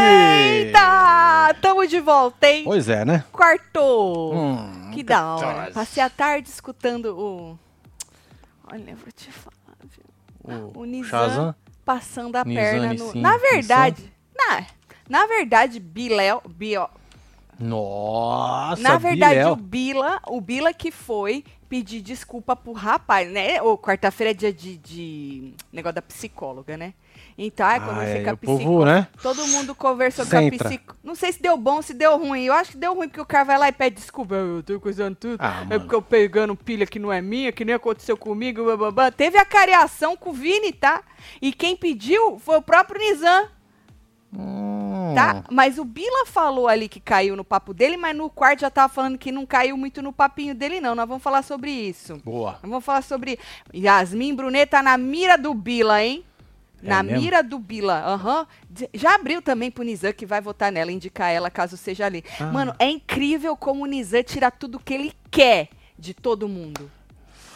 Eita! Tamo de volta, hein? Pois é, né? Quartou. Hum, que da hora. Passei a tarde escutando o. Olha, vou te falar, viu? O, O Nizam Shazam. passando a Nizam, perna no. Nissim, na verdade. Na, na verdade, Biléu. Bio, Nossa, na verdade, o Bila, o Bila que foi pedir desculpa pro rapaz, né? Ou quarta-feira é dia de, de negócio da psicóloga, né? Então, ai, Ah, conversei é, com a o povo, psicóloga. né? Todo mundo conversou Centra. com a psicóloga. Não sei se deu bom, se deu ruim. Eu acho que deu ruim, porque o cara vai lá e pede desculpa. Eu tô coisando tudo. Ah, é mano. porque eu pegando pilha que não é minha, que nem aconteceu comigo. blá, blá, blá. Teve a cariação com o Vini, tá? E quem pediu foi o próprio Nizam, Hum, tá? Mas o Bila falou ali que caiu no papo dele, mas no quarto já tava falando que não caiu muito no papinho dele, não. Nós vamos falar sobre isso. Boa. Nós vamos falar sobre. Yasmin Brunet tá na mira do Bila, hein? É Na mira do Bila. Aham. D- Já abriu também pro Nizam, que vai votar nela, indicar ela caso seja ali. Ah. Mano, é incrível como o Nizam tira tudo que ele quer de todo mundo.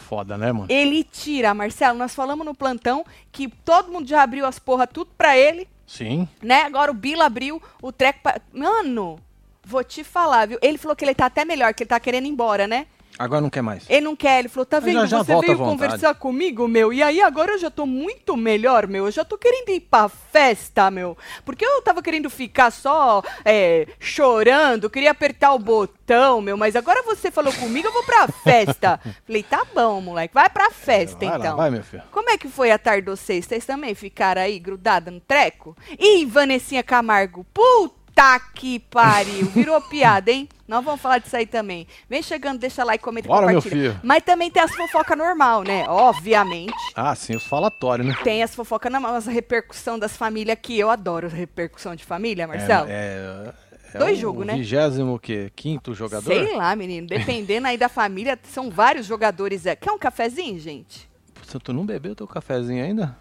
Foda, né, mano? Ele tira, Marcelo. Nós falamos no plantão que todo mundo já abriu as porra tudo pra ele, Sim. né? Agora o Bila abriu o treco pra. Mano, vou te falar, viu? Ele falou que ele tá até melhor, que ele tá querendo ir embora, né? Agora não quer mais. Ele não quer, ele falou, tá vendo? já- já Você veio conversar comigo, meu, e aí agora eu já tô muito melhor, meu. Eu já tô querendo ir pra festa, meu. Porque eu tava querendo ficar só é, chorando, queria apertar o botão, meu, mas agora você falou comigo, eu vou pra festa. Falei, tá bom, moleque, vai pra festa vai então. lá, vai, meu filho. Como é que foi a tarde de vocês? Vocês também ficaram aí grudadas no treco? Ih, Vanessinha Camargo, puta que pariu. Virou piada, hein? Nós vamos falar disso aí também. Vem chegando, deixa like, comenta e compartilha. filho. Mas também tem as fofocas normal, né? Obviamente. Ah, sim, os falatórios, né? Tem as fofocas normal, as repercussão das famílias que eu adoro. Repercussão de família, Marcelo. É, é, é Dois jogos, né? Vigésimo o quê? Quinto jogador? Sei lá, menino. Dependendo aí da família, são vários jogadores. é. Quer um cafezinho, gente? Putz, tu não bebeu teu cafezinho ainda?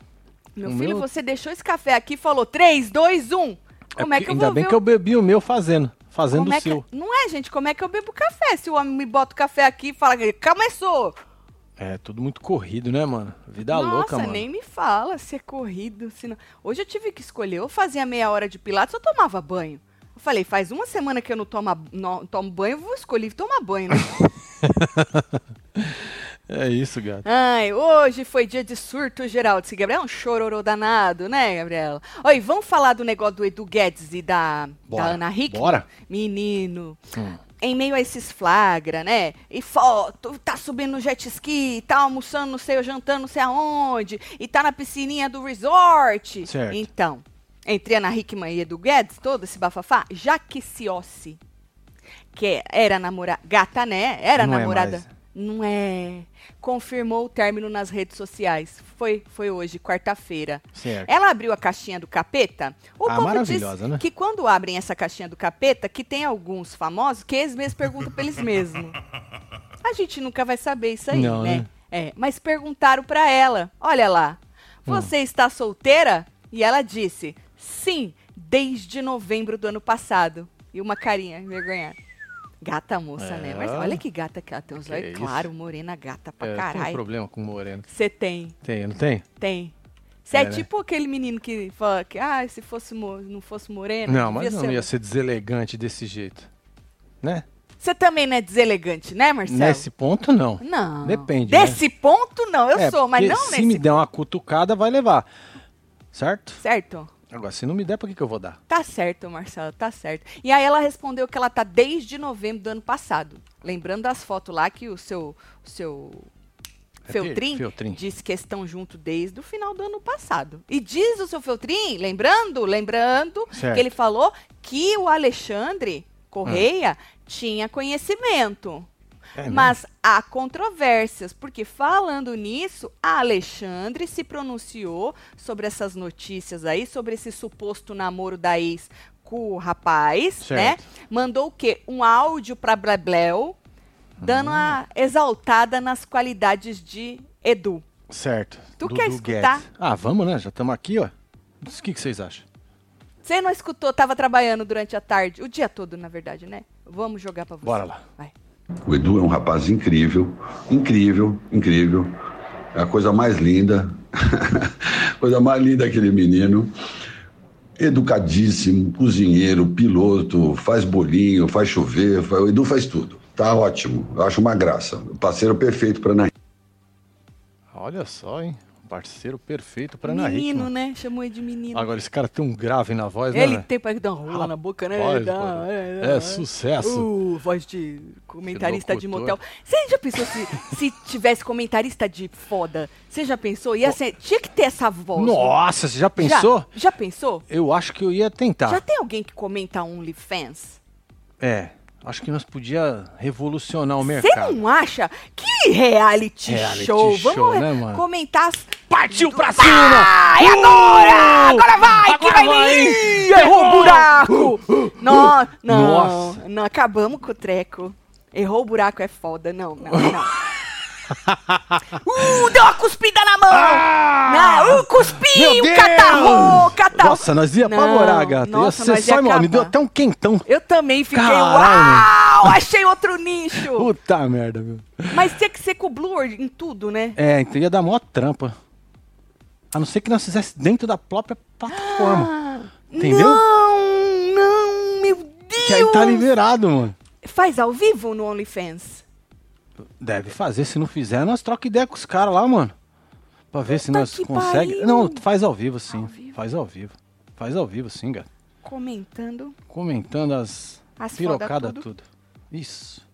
Meu O filho, meu- você deixou esse café aqui e falou 3, 2, 1. Como é, que eu ainda vou bem ver que o- eu bebi o meu fazendo. Fazendo o é que- seu. Não é, gente? Como é que eu bebo café? Se o homem me bota o café aqui e fala que começou. É, tudo muito corrido, né, mano? Vida Nossa, louca, mano. nem me fala se é corrido. Se não... Hoje eu tive que escolher. Eu fazia meia hora de pilates ou tomava banho. Eu falei, faz uma semana que eu não tomo, não tomo banho, eu vou escolher tomar banho, né? É isso, gato. Ai, hoje foi dia de surto geral. Disse Gabriel, é um chororô danado, né, Gabriela? Oi, vamos falar do negócio do Edu Guedes e da, da Bora. Ana Hickman? Bora. Menino, Hum. em meio a esses flagra, né? E foto, tá subindo no jet ski, tá almoçando não sei, jantando não sei aonde, e tá na piscininha do resort. Certo. Então, entre Ana Hickman e Edu Guedes, todo esse bafafá, Jaque Ciossi, que era namorada, gata, né? Era Não é namorada. mais. Não é. Confirmou o término nas redes sociais. Foi, foi hoje, quarta-feira. Certo. Ela abriu a caixinha do capeta. O Ah, povo diz né? que quando abrem essa caixinha do capeta, que tem alguns famosos que eles mesmos perguntam pra eles mesmos. A gente nunca vai saber isso aí, Não, né? né? É, mas perguntaram pra ela: olha lá, Hum. você está solteira? E ela disse: sim, desde novembro do ano passado. E uma carinha envergonhada. Gata moça, né? Mas É. olha que gata que ela tem os olhos claro, morena gata pra É, eu tenho caralho. problema com moreno. Você tem. Tem, não tem? Tem. Você é, É, né? tipo aquele menino que fala que, ah, se fosse não fosse moreno. Não, mas não ser- ia ser deselegante desse jeito. Né? Você também não é deselegante, né, Marcelo? Nesse ponto, não. Não. Depende, né? Desse ponto, não. Eu É, sou, mas não se nesse me der uma cutucada, vai levar. Certo? Certo? Agora, se não me der, por que, que eu vou dar? Tá certo, Marcelo, tá certo. E aí ela respondeu que ela tá desde novembro do ano passado. Lembrando das fotos lá que o seu, o seu É Feltrin, Feltrin. disse que estão junto desde o final do ano passado. E diz o seu Feltrin, lembrando, lembrando, Certo. que ele falou que o Alexandre Correia tinha conhecimento. É mesmo? Mas há controvérsias, porque falando nisso, a Alexandre se pronunciou sobre essas notícias aí, sobre esse suposto namoro da ex com o rapaz, Certo. né? Mandou o quê? Um áudio pra Blebleu, dando uma exaltada nas qualidades de Edu. Certo. Tu Dudu quer escutar? Guedes. Ah, vamos, né? Já estamos aqui, ó. O que, que vocês acham? Você não escutou, tava trabalhando durante a tarde, o dia todo, na verdade, né? Vamos jogar pra você. Bora lá. Vai. O Edu é um rapaz incrível, incrível, incrível. É a coisa mais linda, coisa mais linda aquele menino. educadíssimo, cozinheiro, piloto, faz bolinho, faz chover, faz- o Edu faz tudo. Tá ótimo, eu acho uma graça. Parceiro perfeito para Ana Olha só, hein? Parceiro perfeito pra Ana menino, Hickman. né? Chamou ele de menino. Agora, esse cara tem um grave na voz, né? ele tem pra dar uma rola na boca, né? Rapaz, Dá, mano. é, É sucesso. Uh, voz de comentarista de motel. Você já pensou se, se tivesse comentarista de foda? Você já pensou? Ia ser, tinha que ter essa voz. Nossa, você já Já- pensou? Já, pensou? Eu acho que eu ia tentar. Já tem alguém que comenta OnlyFans? É, acho que nós podia revolucionar o Você mercado. não acha? Que reality, Reality show. show, Vamos né, comentar. as- Partiu pra Vai, cima! agora! Agora vai! que Agora vai vai, vir! Errou o buraco! Nó- não, Nossa. não, acabamos com o treco. Errou o buraco é foda. Não, não, não. uh, deu uma cuspida na mão! não, uh, cuspi! Ah! O Deus! catarro! Catarro! Nossa, nós ia apavorar, gata. Nossa, ia ser só, ia me deu até um quentão. Eu também fiquei, Caralho. uau! Achei outro nicho! Puta merda, meu. Mas tinha que ser com o Blur em tudo, né? É, então ia dar mó trampa. A não ser que nós fizesse dentro da própria plataforma. Entendeu? Não, não, meu Deus! Que aí tá liberado, mano. Faz ao vivo no OnlyFans? Deve fazer, se não fizer, nós troca ideia com os caras lá, mano. Pra ver se Puta nós que conseguimos. Não, faz ao vivo sim. Ao vivo. Faz ao vivo. Faz ao vivo sim, gata. Comentando Comentando as, As pirocadas tudo. tudo. Isso.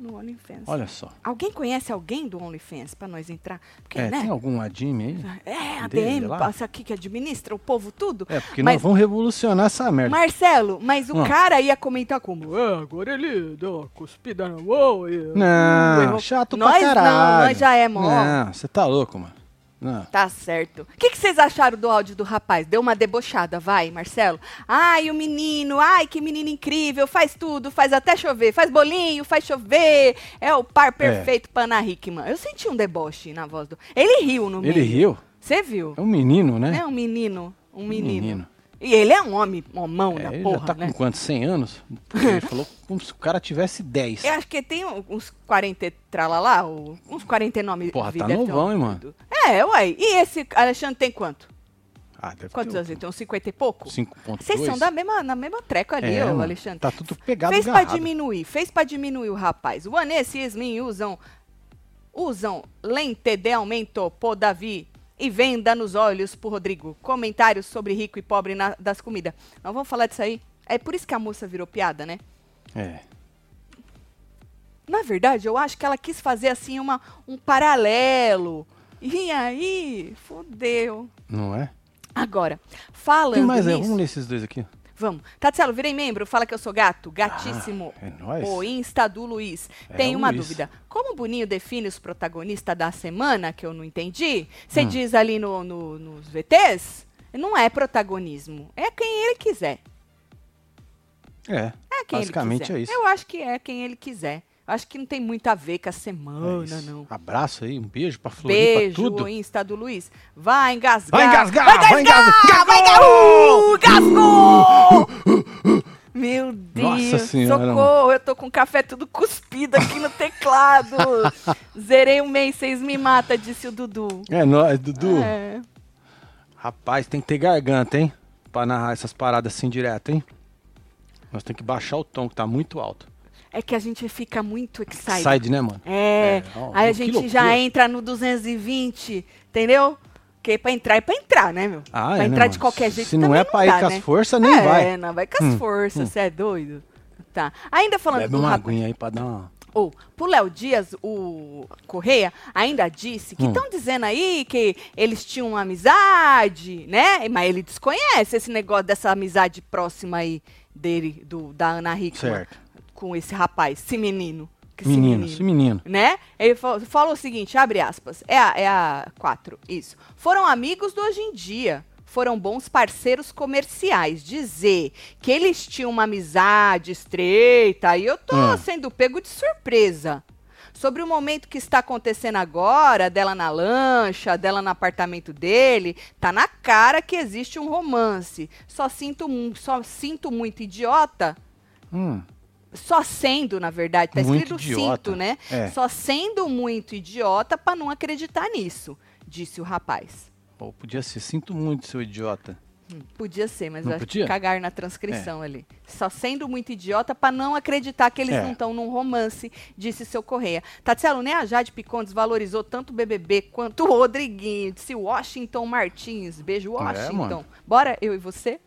No OnlyFans. Olha só. Alguém conhece alguém do OnlyFans pra nós entrar? Porque, É, né? tem algum admin aí? É, a dele DM, lá? passa aqui que administra o povo tudo. É, porque mas, nós vamos revolucionar essa merda. Marcelo, mas o Ah. cara ia comentar como, é, agora ele deu uma cuspida na mão e... Não, uh, errou." chato nós pra caralho. não, nós já é mó. Não, você tá louco, mano. Não. Tá certo. O que, que vocês acharam do áudio do rapaz? Deu uma debochada, vai, Marcelo? Ai, o menino, ai, que menino incrível, faz tudo, faz até chover, faz bolinho, faz chover. É o par perfeito pra Ana Hickman. Eu senti um deboche na voz do. Ele riu no Ele meio. riu? Você viu? É um menino, né? É um menino. Um menino. menino. E ele é um homem, um homão É, da ele porra, já tá né? com quantos? 100 anos? Ele falou como se o cara tivesse 10. Eu acho que tem uns 40 e tralalá, uns 49 Porra, tá novão, hein, mano? É, uai. E esse Alexandre tem quanto? Ah, deve Quantos anos ele tem? Uns 50 e pouco? 5.2. Vocês são da mesma, na mesma treca ali, É, ô Alexandre. Tá tudo pegado fez pra diminuir, fez pra diminuir o rapaz. O Anesse e Yasmin usam, usam lente de aumento por Davi e venda nos olhos por Rodrigo. Comentários sobre rico e pobre na- das comidas. Nós vamos falar disso aí. É por isso que a moça virou piada, né? É. Na verdade, eu acho que ela quis fazer assim uma, um paralelo. E aí, fodeu. Não é? Agora, falando Tem mais, é, vamos ler esses dois aqui. Vamos. Tatselo, virei membro, fala que eu sou gato. Gatíssimo. Ah, é nóis. O Insta do Luiz. É, Tem uma Luiz. dúvida. Como o Boninho define os protagonistas da semana, que eu não entendi? Você Hum. diz ali no, no- nos VTs? Não é protagonismo. É quem ele quiser. É, É quem basicamente ele quiser. é isso. Eu acho que é quem ele quiser. Acho que não tem muito a ver com a É semana, isso. não. Abraço aí, um beijo pra Floripa, Beijo, tudo. o Insta do Luiz. Vai engasgar. Vai engasgar, Vai engasgar. Vai engasgar. Gasgou! Meu Deus. Nossa Senhora, Socorro, eu tô com o café tudo cuspido aqui no teclado. Zerei um mês, vocês me matam, disse o Dudu. É nóis, Dudu. É. Rapaz, tem que ter garganta, hein? Pra narrar essas paradas assim direto, hein? Nós temos que baixar o tom, que tá muito alto. É que a gente fica muito excited. Side, né, mano? É, É, ó, aí a gente já entra no 220, entendeu? Porque pra entrar é pra entrar, né, meu? Ah, pra é, né, entrar de mano? qualquer jeito Se não é pra ir dá, com as né? forças, nem é, vai. não vai com as Hum, forças, hum. você é doido? Tá. Ainda falando Bebe do uma aguinha aí pra dar uma... Ou, pro Léo Dias, o Correia ainda disse que Hum. estão dizendo aí que eles tinham uma amizade, né? Mas ele desconhece esse negócio dessa amizade próxima aí dele, do, da Ana Hickman, Certo. Com esse rapaz, esse menino. que esse Menino, esse menino. né? Ele fa- falou o seguinte, abre aspas, é a, é a 4, isso. Foram amigos do hoje em dia, foram bons parceiros comerciais. Dizer que eles tinham uma amizade estreita, e eu tô Hum. sendo pego de surpresa. Sobre o momento que está acontecendo agora, dela na lancha, dela no apartamento dele, tá na cara que existe um romance. Só sinto, só sinto muito idiota Hum, só sendo, na verdade, tá Muito escrito idiota. sinto, né? É. Só sendo muito idiota pra não acreditar nisso, disse o rapaz. pô, podia ser. Sinto muito, seu idiota. Podia ser, mas Não eu acho podia? É. que cagar na transcrição ali. Só sendo muito idiota pra não acreditar que eles É. não estão num romance, disse seu Correia. Tatselo, nem a Jade Picon desvalorizou tanto o BBB quanto o Rodriguinho, disse Washington Martins. Beijo, Washington. É, mano. Bora, eu e você?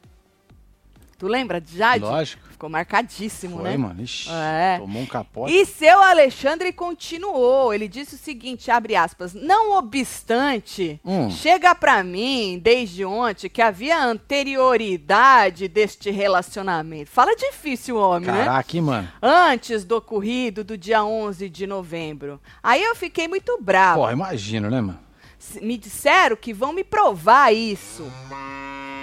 Tu lembra de Jade? Lógico. Ficou marcadíssimo, Foi, né? mano. Ixi, É. tomou um capote. E seu Alexandre continuou. Ele disse o seguinte, abre aspas, não obstante, Hum. chega pra mim desde ontem que havia anterioridade deste relacionamento. Fala difícil, homem, né? Caraca, mano. Antes do ocorrido do dia 11 de novembro. Aí eu fiquei muito bravo. Porra, imagino, né, mano? Me disseram que vão me provar isso.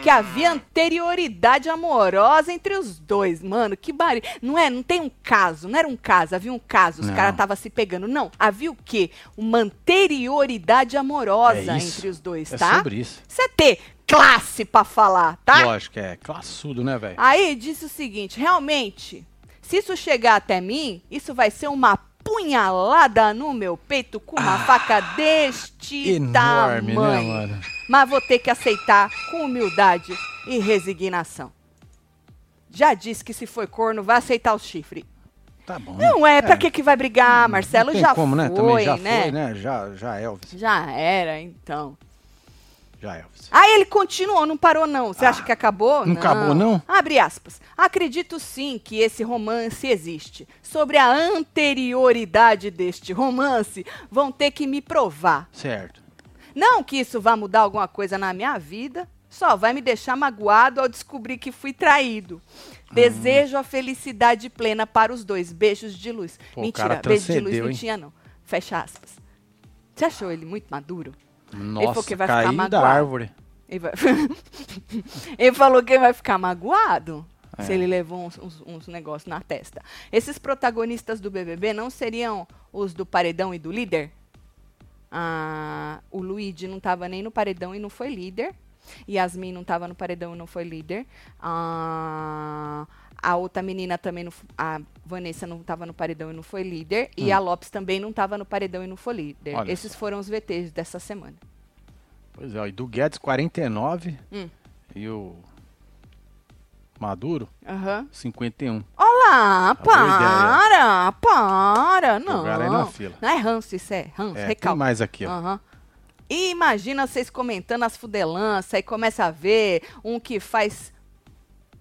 Que havia anterioridade amorosa entre os dois. Mano, que barulho. Não é, não tem um caso, não era um caso, havia um caso, os caras estavam se pegando. Não, havia o quê? Uma anterioridade amorosa É isso. entre os dois, É tá? sobre isso. Você ter classe pra falar, tá? Lógico, é classudo, né, velho? Aí disse o seguinte: realmente, se isso chegar até mim, isso vai ser uma punhalada no meu peito com uma faca deste Ah, Enorme, tamanho. né, mano? Mas vou ter que aceitar com humildade e resignação. Já disse que se foi corno, vai aceitar o chifre. Tá bom. Não é, pra que que vai brigar, Marcelo? Não Já como, né? foi, Também já né? foi, né? Já, já Elvis. Já era, então. Já Elvis. Aí ele continuou, não parou não. Você acha que acabou? Ah, não acabou, não? Abre aspas. Acredito sim que esse romance existe. Sobre a anterioridade deste romance, vão ter que me provar. Certo. Não que isso vá mudar alguma coisa na minha vida, só vai me deixar magoado ao descobrir que fui traído. Ah. Desejo a felicidade plena para os dois. Beijos de luz. Pô, Mentira, beijo de luz transcendeu, não hein? tinha não. Fecha aspas. Você achou ele muito maduro? Nossa, falou que vai ficar magoado. árvore. Ele, vai- Ele falou que ele vai ficar magoado É. se ele levou uns, uns- uns negócios na testa. Esses protagonistas do BBB não seriam os do paredão e do líder? Ah, o Luigi não estava nem no paredão e não foi líder. Yasmin não estava no paredão e não foi líder. Ah, a outra menina também, não, a Vanessa não estava no paredão e não foi líder. E Hum. a Lopes também não estava no paredão e não foi líder. Olha Esses só. foram os VTs dessa semana. Pois é, e do Guedes 49 Hum. e o Maduro Aham. 51. Boa para, para, não. Jogaram aí na fila. Não é ranço, isso é ranço, É, tem recalque. mais aqui, ó. Aham. E imagina vocês comentando as fudelanças e começa a ver um que faz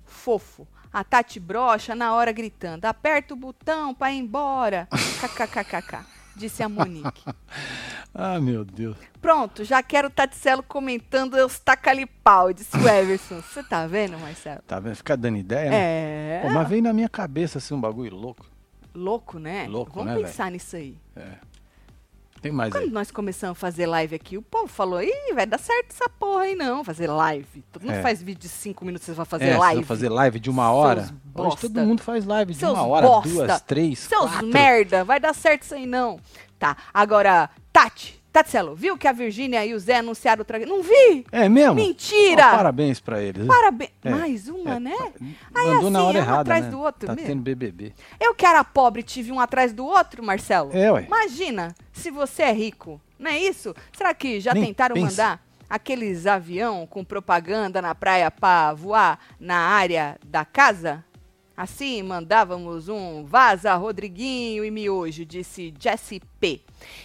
fofo. A Tati brocha na hora gritando, aperta o botão pra ir embora. KKKKK, disse a Monique. Ah, meu Deus. Pronto, já quero o Taticelo comentando os tacalipau, disse o Everson. Você tá vendo, Marcelo? Tá vendo? Fica dando ideia, né? É. Pô, mas veio na minha cabeça assim um bagulho louco. Louco, né? Louco, Vamos né, pensar nisso aí. Tem mais Quando aí. nós começamos a fazer live aqui, o povo falou, ih, vai dar certo essa porra aí não, fazer live. Todo mundo É. faz vídeo de cinco minutos, vocês vão fazer é, vocês live. vão fazer live de uma hora. Seus Hoje todo mundo faz live de Seus uma hora, bosta. duas, três, Seus quatro. merda, vai dar certo isso aí não. Tá, agora, Tati, Tatselo, viu que a Virgínia e o Zé anunciaram o tra... Não vi! É mesmo? Mentira! Ó, parabéns pra eles. Parabéns. É. Mais uma, É, né? Aí Mandou na assim, hora é um errada, atrás né? do outro Tá mesmo. tendo BBB. Eu que era pobre tive um atrás do outro, Marcelo. É, ué. Imagina, se você é rico, não é isso? Será que já Nem tentaram pensa. mandar aqueles avião com propaganda na praia pra voar na área da casa? Assim, mandávamos um vaza, Rodriguinho e miojo, disse Jesse P.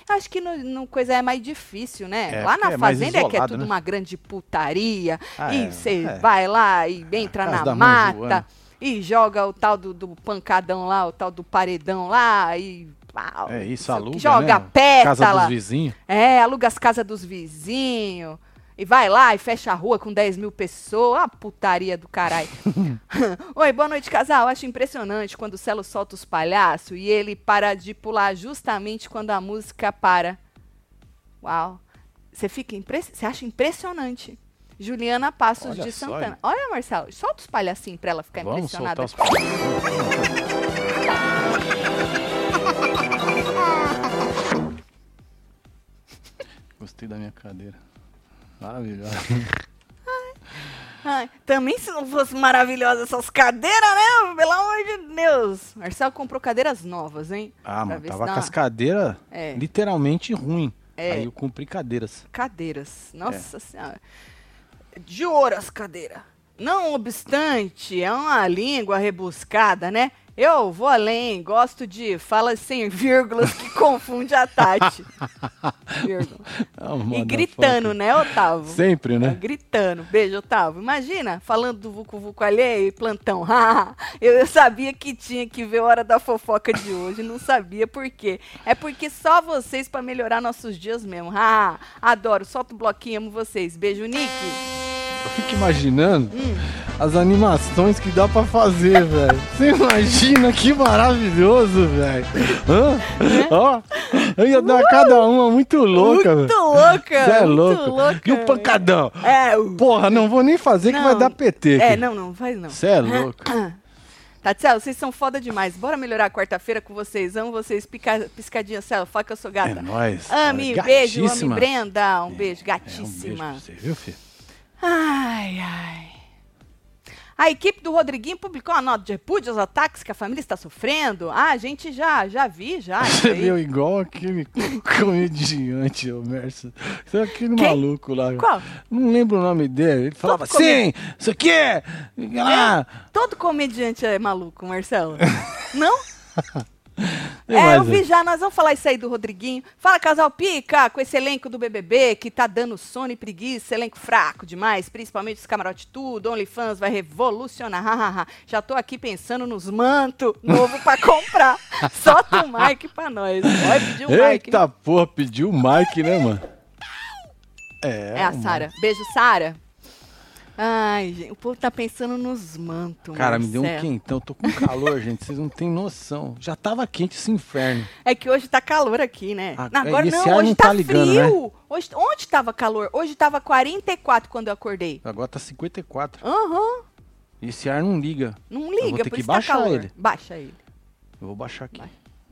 Acho que no, no coisa é mais difícil, né? É, lá na é fazenda é que é isolado, tudo né? uma grande putaria. Ah, e é, você é. vai lá e entra na mata. E joga o tal do, do pancadão lá, o tal do paredão lá, e. pau, É isso, aluga, Joga né? pétala. Casa dos vizinhos. É, aluga as casas dos vizinhos. E vai lá e fecha a rua com 10 mil pessoas. A putaria do caralho. Oi, boa noite, casal. Acho impressionante quando o Celo solta os palhaços e ele para de pular justamente quando a música para. Uau. Você fica impress... Você acha impressionante. Juliana Passos Olha de só, Santana. hein? Olha, Marcelo, solta os palhacinhos pra ela ficar Vamos impressionada. soltar os Gostei da minha cadeira. Maravilhosa. Ai, também se não fosse maravilhosa essas cadeiras, né? Pelo amor de Deus. Marcelo comprou cadeiras novas, hein? Ah, Pra mano, tava com uma- as cadeiras É. literalmente ruim. É. Aí eu comprei cadeiras. Cadeiras. Nossa senhora. de ouro as cadeiras. Não obstante, é uma língua rebuscada, né? Eu vou além, gosto de falas sem vírgulas que confunde a Tati. Ah, E gritando, né, Otávio? Sempre, né? Gritando. Beijo, Otávio. Imagina, falando do Vucu Vucu alheio e plantão. eu, eu sabia que tinha que ver a hora da fofoca de hoje, não sabia por quê. É porque só vocês pra melhorar nossos dias mesmo. Ah, adoro, solta o bloquinho, amo vocês. Beijo, Nick. Eu fico imaginando Hum. as animações que dá pra fazer, velho. Você imagina que maravilhoso, velho. Hã? Ó, eu ia dar cada uma muito louca, muito velho. louca. Você é muito louco. louca. E o pancadão? É, o... Porra, não vou nem fazer que Não. vai dar PT. É, não, não, faz não. Você é louco. Tatiel, vocês são foda demais. Bora melhorar a quarta-feira com vocês. Amo vocês. Pica, piscadinha, Céu. Fala que eu sou É gata. nóis. Ame, beijo, ame gatíssima. Brenda. Um beijo, É, um beijo gatíssima. você, viu, filho? Ai, ai. A equipe do Rodriguinho publicou uma nota de repúdio aos ataques que a família está sofrendo. Ah, a gente já, já vi, já. Você viu igual aquele comediante, o Merso. Isso é aquele Quem? maluco lá. Qual? Não lembro o nome dele. Ele falava Todo assim, isso aqui é... Ah, Todo comediante é maluco, Marcelo. Não? É, mais, eu vi né? já, nós vamos falar isso aí do Rodriguinho. Fala, casal Pica, com esse elenco do BBB que tá dando sono e preguiça, elenco fraco demais, principalmente os camarote tudo, OnlyFans vai revolucionar, hahaha. Já tô aqui pensando nos manto novo pra comprar. Solta o Mike pra nós. Vai pedir o Mike. Eita porra, pediu o Mike, né, mano? É, É a Sara. Beijo, Sara. Ai, gente, o povo tá pensando nos mantos. Cara, me deu um quentão. Tô com calor, gente. Vocês não têm noção. Já tava quente esse inferno. É que hoje tá calor aqui, né? Ah, Agora e esse não, ar hoje não tá, tá ligando, né? frio. Hoje, onde tava calor? Hoje tava 44 quando eu acordei. Agora tá 54. Aham, E esse ar não liga. não vou liga, ter por que isso tá baixar calor. ele. Baixa ele. Eu vou baixar aqui.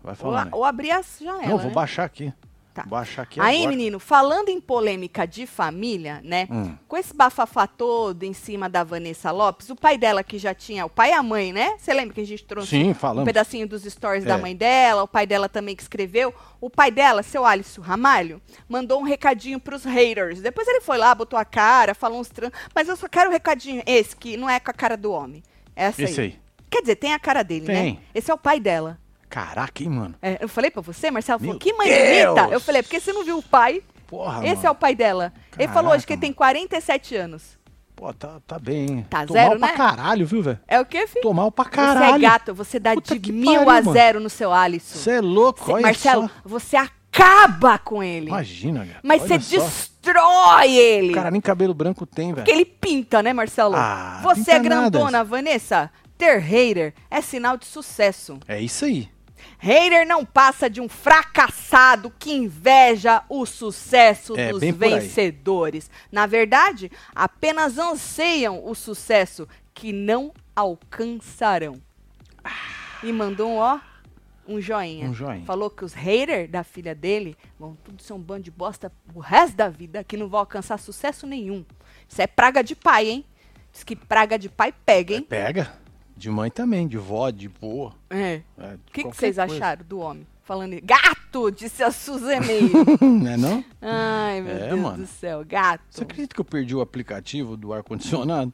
Vai Ou, falando. aí. ou abrir as janelas, Não, vou né? baixar aqui. Tá. Baixar aqui Aí, agora. menino, falando em polêmica de família, né? Hum. Com esse bafafá todo em cima da Vanessa Lopes, o pai dela que já tinha, o pai e a mãe, né? Você lembra que a gente trouxe Sim, um pedacinho dos stories da É. mãe dela, o pai dela também que escreveu. O pai dela, seu Alisson Ramalho, mandou um recadinho pros haters. Depois ele foi lá, botou a cara, falou uns tran... Mas eu só quero o recadinho esse, que não é com a cara do homem. É essa Esse aí. aí. Quer dizer, tem a cara dele, Tem. né? Esse é o pai dela. Caraca, hein, mano? É, eu falei pra você, Marcelo, falou, que mãe Deus! bonita. Eu falei, porque você não viu o pai? Porra, Esse mano. é o pai dela. ele falou hoje que ele Caraca, tem 47 anos. Pô, tá, tá bem, hein? Tá Tô mal zero, pra né? caralho, viu, velho? É o quê, filho? Tô mal pra Você caralho. é gato, você dá Puta de mil pariu, a mano. zero no seu Alisson. Você é louco, Cê- olha Marcelo, só. você acaba com ele. Imagina, cara. Mas você destrói ele. Cara, nem cabelo branco tem, velho. Porque ele pinta, né, Marcelo? Ah, você é nada. grandona, Vanessa. Ter hater é sinal de sucesso. É isso aí. Hater não passa de um fracassado que inveja o sucesso É, dos vencedores. Na verdade, apenas anseiam o sucesso que não alcançarão. E mandou um ó, um joinha. Um joinha. Falou que os haters da filha dele vão tudo ser um bando de bosta o resto da vida, que não vão alcançar sucesso nenhum. Isso é praga de pai, hein? Diz que praga de pai pega, hein? Pega. De mãe também, de vó, de vô. É. É, O que, que vocês coisa. acharam do homem? Falando. Gato! Disse a Suzemeire. Não é não? Ai, meu É, Deus mano. do céu. Gato. Você acredita que eu perdi o aplicativo do ar-condicionado?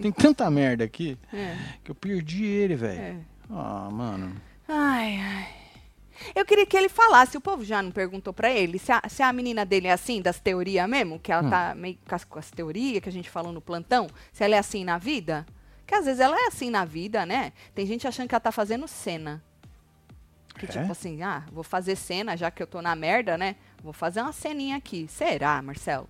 Tem tanta merda aqui É, que eu perdi ele, velho. é. Ah, mano. Ai, ai. Eu queria que ele falasse, o povo já não perguntou pra ele, se a, se a menina dele é assim, das teorias mesmo, que ela Hum. tá meio com as, com as teorias que a gente falou no plantão, se ela é assim na vida. Que às vezes ela é assim na vida, né? Tem gente achando que ela tá fazendo cena. Que É? tipo assim, ah, vou fazer cena, já que eu tô na merda, né? Vou fazer uma ceninha aqui. Será, Marcelo?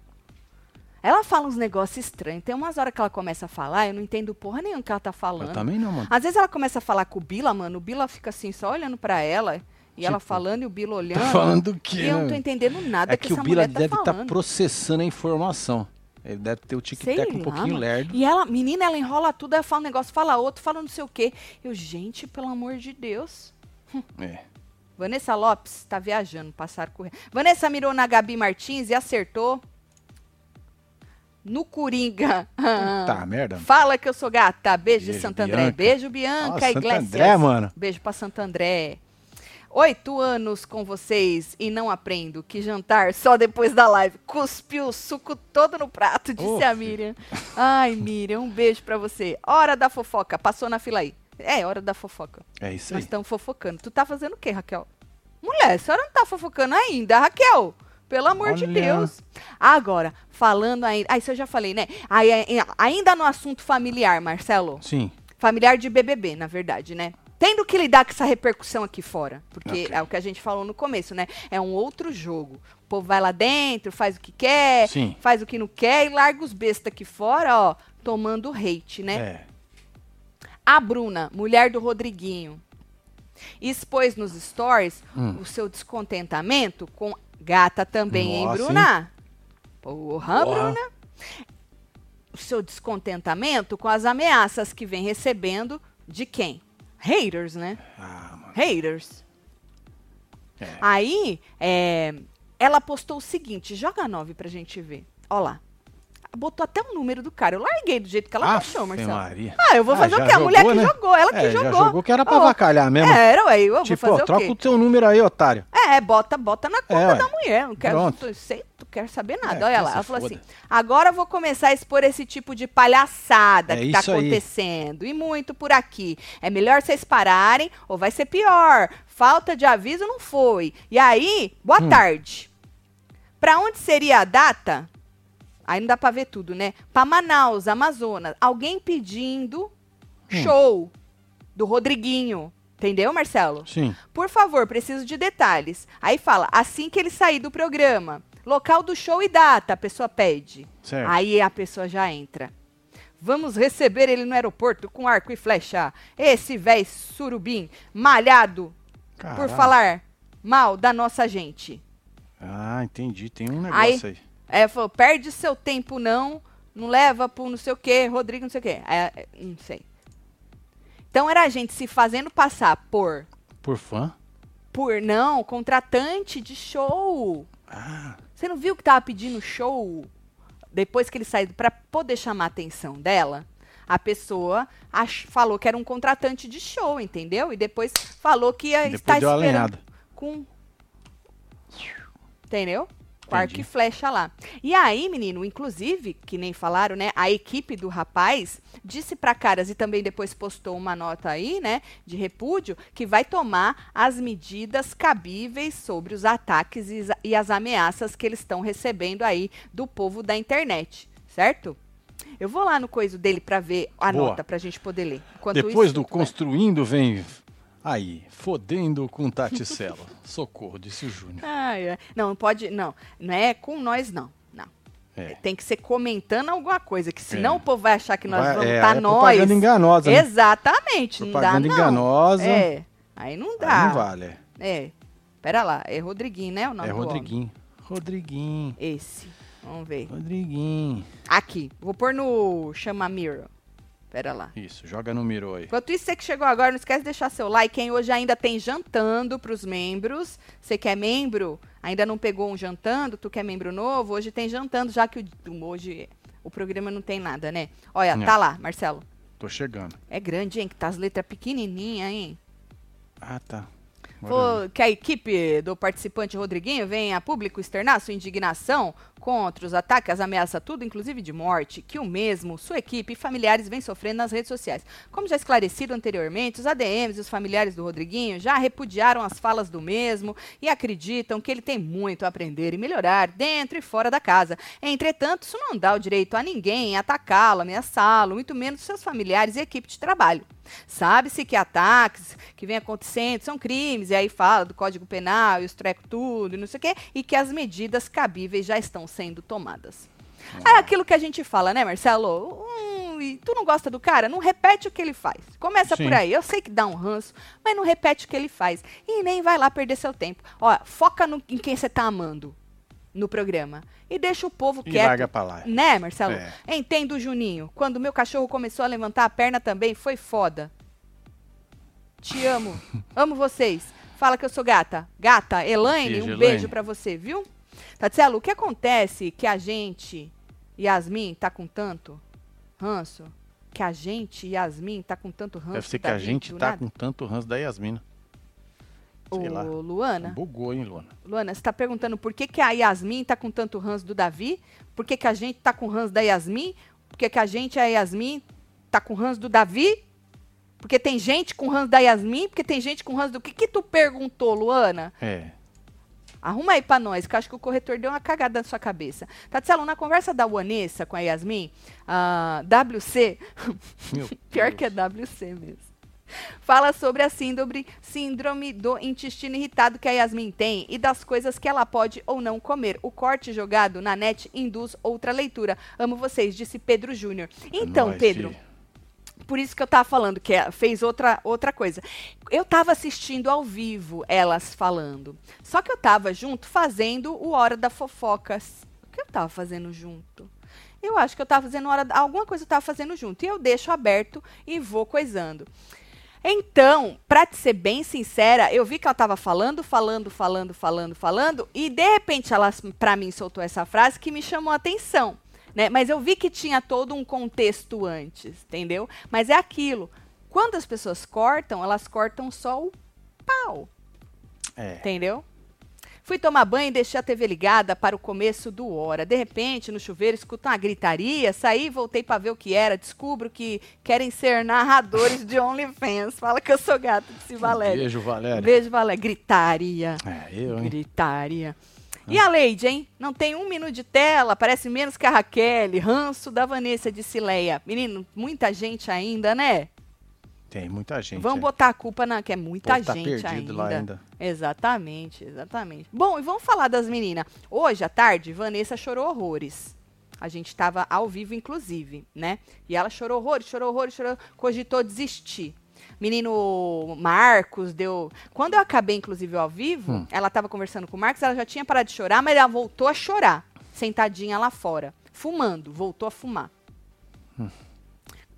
Ela fala uns negócios estranhos. Tem umas horas que ela começa a falar, eu não entendo porra nenhuma que ela tá falando. Eu também não, mano. Às vezes ela começa a falar com o Bila, mano. O Bila fica assim, só olhando pra ela. E ela Tipo, falando e o Bila olhando. Tá falando do quê, E eu não tô né? entendendo nada É que, que o Bila mulher tá deve estar falando. processando a informação. Ele deve ter o tic-tac um pouquinho lerdo. E ela, menina, ela enrola tudo, ela fala um negócio, fala outro, fala não sei o quê. Eu, gente, pelo amor de Deus. É. Vanessa Lopes tá viajando, passaram correndo. Vanessa mirou na Gabi Martins e acertou no Coringa. Tá, merda. Fala que eu sou gata. Beijo, de Beijo, Santo André. Beijo, Bianca Ó, Santo. André, mano. Beijo pra Santo André. Oito anos com vocês e não aprendo que jantar só depois da live. Cuspiu o suco todo no prato, disse Ô, a. Miriam. Ai, Miriam, um beijo pra você. Hora da fofoca. Passou na fila aí. É, hora da fofoca. É isso Nós aí. estamos fofocando. Tu tá fazendo o quê, Raquel? Mulher, a senhora não tá fofocando ainda, Raquel. Pelo amor de Olha. Deus. Agora, falando ainda. Ah, isso eu já falei, né? Aí, aí, ainda no assunto familiar, Marcelo. Sim. Familiar de BBB, na verdade, né? Tendo que lidar com essa repercussão aqui fora. Porque Ok. é o que a gente falou no começo, né? É um outro jogo. O povo vai lá dentro, faz o que quer, Sim. faz o que não quer e larga os bestas aqui fora, ó, tomando hate, né? É. A Bruna, mulher do Rodriguinho, expôs nos stories Hum. o seu descontentamento com gata também, hein, Nossa, Bruna? Porra, Porra. Bruna. O seu descontentamento com as ameaças que vem recebendo de quem? Haters, né? Ah, mano. Haters. É. Aí, é, ela postou o seguinte, joga a 9 pra gente ver. Ó lá. Botou até o número do cara. Eu larguei do jeito que ela deixou, Marcelo. Maria. Ah, eu vou Ah, fazer o quê? A mulher jogou, que né? jogou, ela que É, jogou. já jogou que era pra Ó, avacalhar mesmo. Era, ué, eu vou tipo, fazer ó, o troca o teu número aí, otário. É, bota, bota na conta É, da mulher. Não quero, não sei, não quero saber nada. É, Olha que lá. Ela falou foda. assim: agora eu vou começar a expor esse tipo de palhaçada É que tá isso aí. acontecendo. E muito por aqui. É melhor vocês pararem ou vai ser pior. Falta de aviso não foi. E aí, boa Hum. tarde. Pra onde seria a data? Aí não dá pra ver tudo, né? Pra Manaus, Amazonas. Alguém pedindo Hum. show do Rodriguinho. Entendeu, Marcelo? Sim. Por favor, preciso de detalhes. Aí fala, assim que ele sair do programa. Local do show e data, a pessoa pede. Certo. Aí a pessoa já entra. Vamos receber ele no aeroporto com arco e flecha. Esse véi surubim, malhado, por falar mal da nossa gente. Ah, entendi. Tem um Aí- negócio aí. É, falou, perde seu tempo não, não leva pro não sei o quê, Rodrigo não sei o quê. É, é, não sei. Então era a gente se fazendo passar por, Por fã? por não, contratante de show. Ah, Você não viu que tava pedindo show depois que ele saiu para poder chamar a atenção dela? A pessoa falou que era um contratante de show, entendeu? E depois falou que ia depois estar esperando alinhada. com entendeu? Com arco e flecha lá. E aí, menino, inclusive, que nem falaram, né? A equipe do rapaz disse pra Caras e também depois postou uma nota aí, né? De repúdio, que vai tomar as medidas cabíveis sobre os ataques e, as- e as ameaças que eles estão recebendo aí do povo da internet, certo? Eu vou lá no coisa dele pra ver a Boa. nota pra gente poder ler. Enquanto Depois isso, do construindo vem. Aí, fodendo com Taticela. Socorro, disse o Júnior. Ai, ai. Não, pode. Não, não é com nós, não. Não. É. Tem que ser comentando alguma coisa, que senão É. o povo vai achar que nós Vai- vamos é, estar é nós. propaganda enganosa, né? Exatamente, não dá Propaganda não. enganosa. É, aí não Aí dá. não vale. é. É, pera lá, é Rodriguinho, né, o nome É? Rodriguinho. Rodriguinho. Esse, vamos ver. Rodriguinho. Aqui, vou pôr no Chama Mirror. Pera lá. Isso, joga no Miro aí. Enquanto isso, você que chegou agora, não esquece de deixar seu like. Quem hoje ainda tem jantando pros membros. Você que é membro, ainda não pegou um jantando, tu que é membro novo, hoje tem jantando, já que o, hoje o programa não tem nada, né? Olha, Não. tá lá, Marcelo. Tô chegando. É grande, hein? Que tá as letras pequenininhas, hein? Ah, tá. Vou, que a equipe do participante Rodriguinho venha a público externar sua indignação contra os ataques, as ameaças, tudo, inclusive de morte, que o mesmo, sua equipe e familiares vêm sofrendo nas redes sociais. Como já esclarecido anteriormente, os ADMs e os familiares do Rodriguinho já repudiaram as falas do mesmo e acreditam que ele tem muito a aprender e melhorar dentro e fora da casa. Entretanto, isso não dá o direito a ninguém atacá-lo, ameaçá-lo, muito menos seus familiares e equipe de trabalho. Sabe-se que ataques que vem acontecendo são crimes, e aí fala do Código Penal, e os treco tudo, e não sei o quê, e que as medidas cabíveis já estão sendo tomadas. É aquilo que a gente fala, né, Marcelo? Hum, e tu não gosta do cara? Não repete o que ele faz. Começa Sim. por aí. Eu sei que dá um ranço, mas não repete o que ele faz. E nem vai lá perder seu tempo. Ó, foca no- em quem você tá amando no programa. E deixa o povo E quieto. larga pra lá. Né, Marcelo? É. Entendo, Juninho. Quando meu cachorro começou a levantar a perna também, foi foda. Te amo. amo vocês. Fala que eu sou gata. Gata, Elaine, um beijo pra você, viu? Tatielo, o que acontece que a gente, Yasmin, tá com tanto ranço? Que a gente, Yasmin, tá com tanto ranço Deve ser que a gente tá nada? com tanto ranço da Yasmina. Sei Ô, lá. Luana, Bugou, hein, Luana? Luana, você tá perguntando por que, que a Yasmin tá com tanto ranço do Davi? Por que, que a gente tá com ranço da Yasmin? Por que, que a gente, a Yasmin, tá com ranço do Davi? Porque tem gente com ranço da Yasmin? Porque tem gente com ranço do... que que tu perguntou, Luana? É. Arruma aí pra nós, que eu acho que o corretor deu uma cagada na sua cabeça. Tatselo, na conversa da Vanessa com a Yasmin, a WC, pior que é WC mesmo, fala sobre a síndrome, síndrome do intestino irritado que a Yasmin tem e das coisas que ela pode ou não comer. O corte jogado na net induz outra leitura. Amo vocês, disse Pedro Júnior. Então, Nós, Pedro, filho. Por isso que eu tava falando que é- fez outra, outra coisa. Eu tava assistindo ao vivo elas falando. Só que eu tava junto fazendo o Hora da Fofoca. O que eu tava fazendo junto? Eu acho que eu tava fazendo hora. Alguma coisa eu tava fazendo junto. E eu deixo aberto e vou coisando. Então, pra te ser bem sincera, eu vi que ela tava falando, falando, falando, falando, falando, e de repente ela pra mim soltou essa frase que me chamou a atenção, né? Mas eu vi que tinha todo um contexto antes, entendeu? Mas é aquilo. Quando as pessoas cortam, elas cortam só o pau, É. entendeu? Fui tomar banho e deixei a TV ligada para o começo do hora. De repente, no chuveiro, escuto uma gritaria. Saí voltei para ver o que era. Descubro que querem ser narradores de OnlyFans. Fala que eu sou gato de Valéria. Beijo, Valéria. Beijo, Valéria. Gritaria. É, eu, hein? Gritaria. E a Leide, hein? Não tem um minuto de tela, parece menos que a Raquel. Ranço da Vanessa de Cileia. Menino, muita gente ainda, né? Tem muita gente. Vamos é. botar a culpa na que é muita povo tá gente perdido ainda. lá ainda. Exatamente, exatamente. Bom, e vamos falar das meninas. Hoje à tarde, Vanessa chorou horrores. A gente estava ao vivo, inclusive, né? E ela chorou horrores, chorou horrores, chorou, cogitou desistir. Menino Marcos deu. Quando eu acabei, inclusive, ao vivo, Hum. ela estava conversando com o Marcos, ela já tinha parado de chorar, mas ela voltou a chorar, sentadinha lá fora, fumando, voltou a fumar.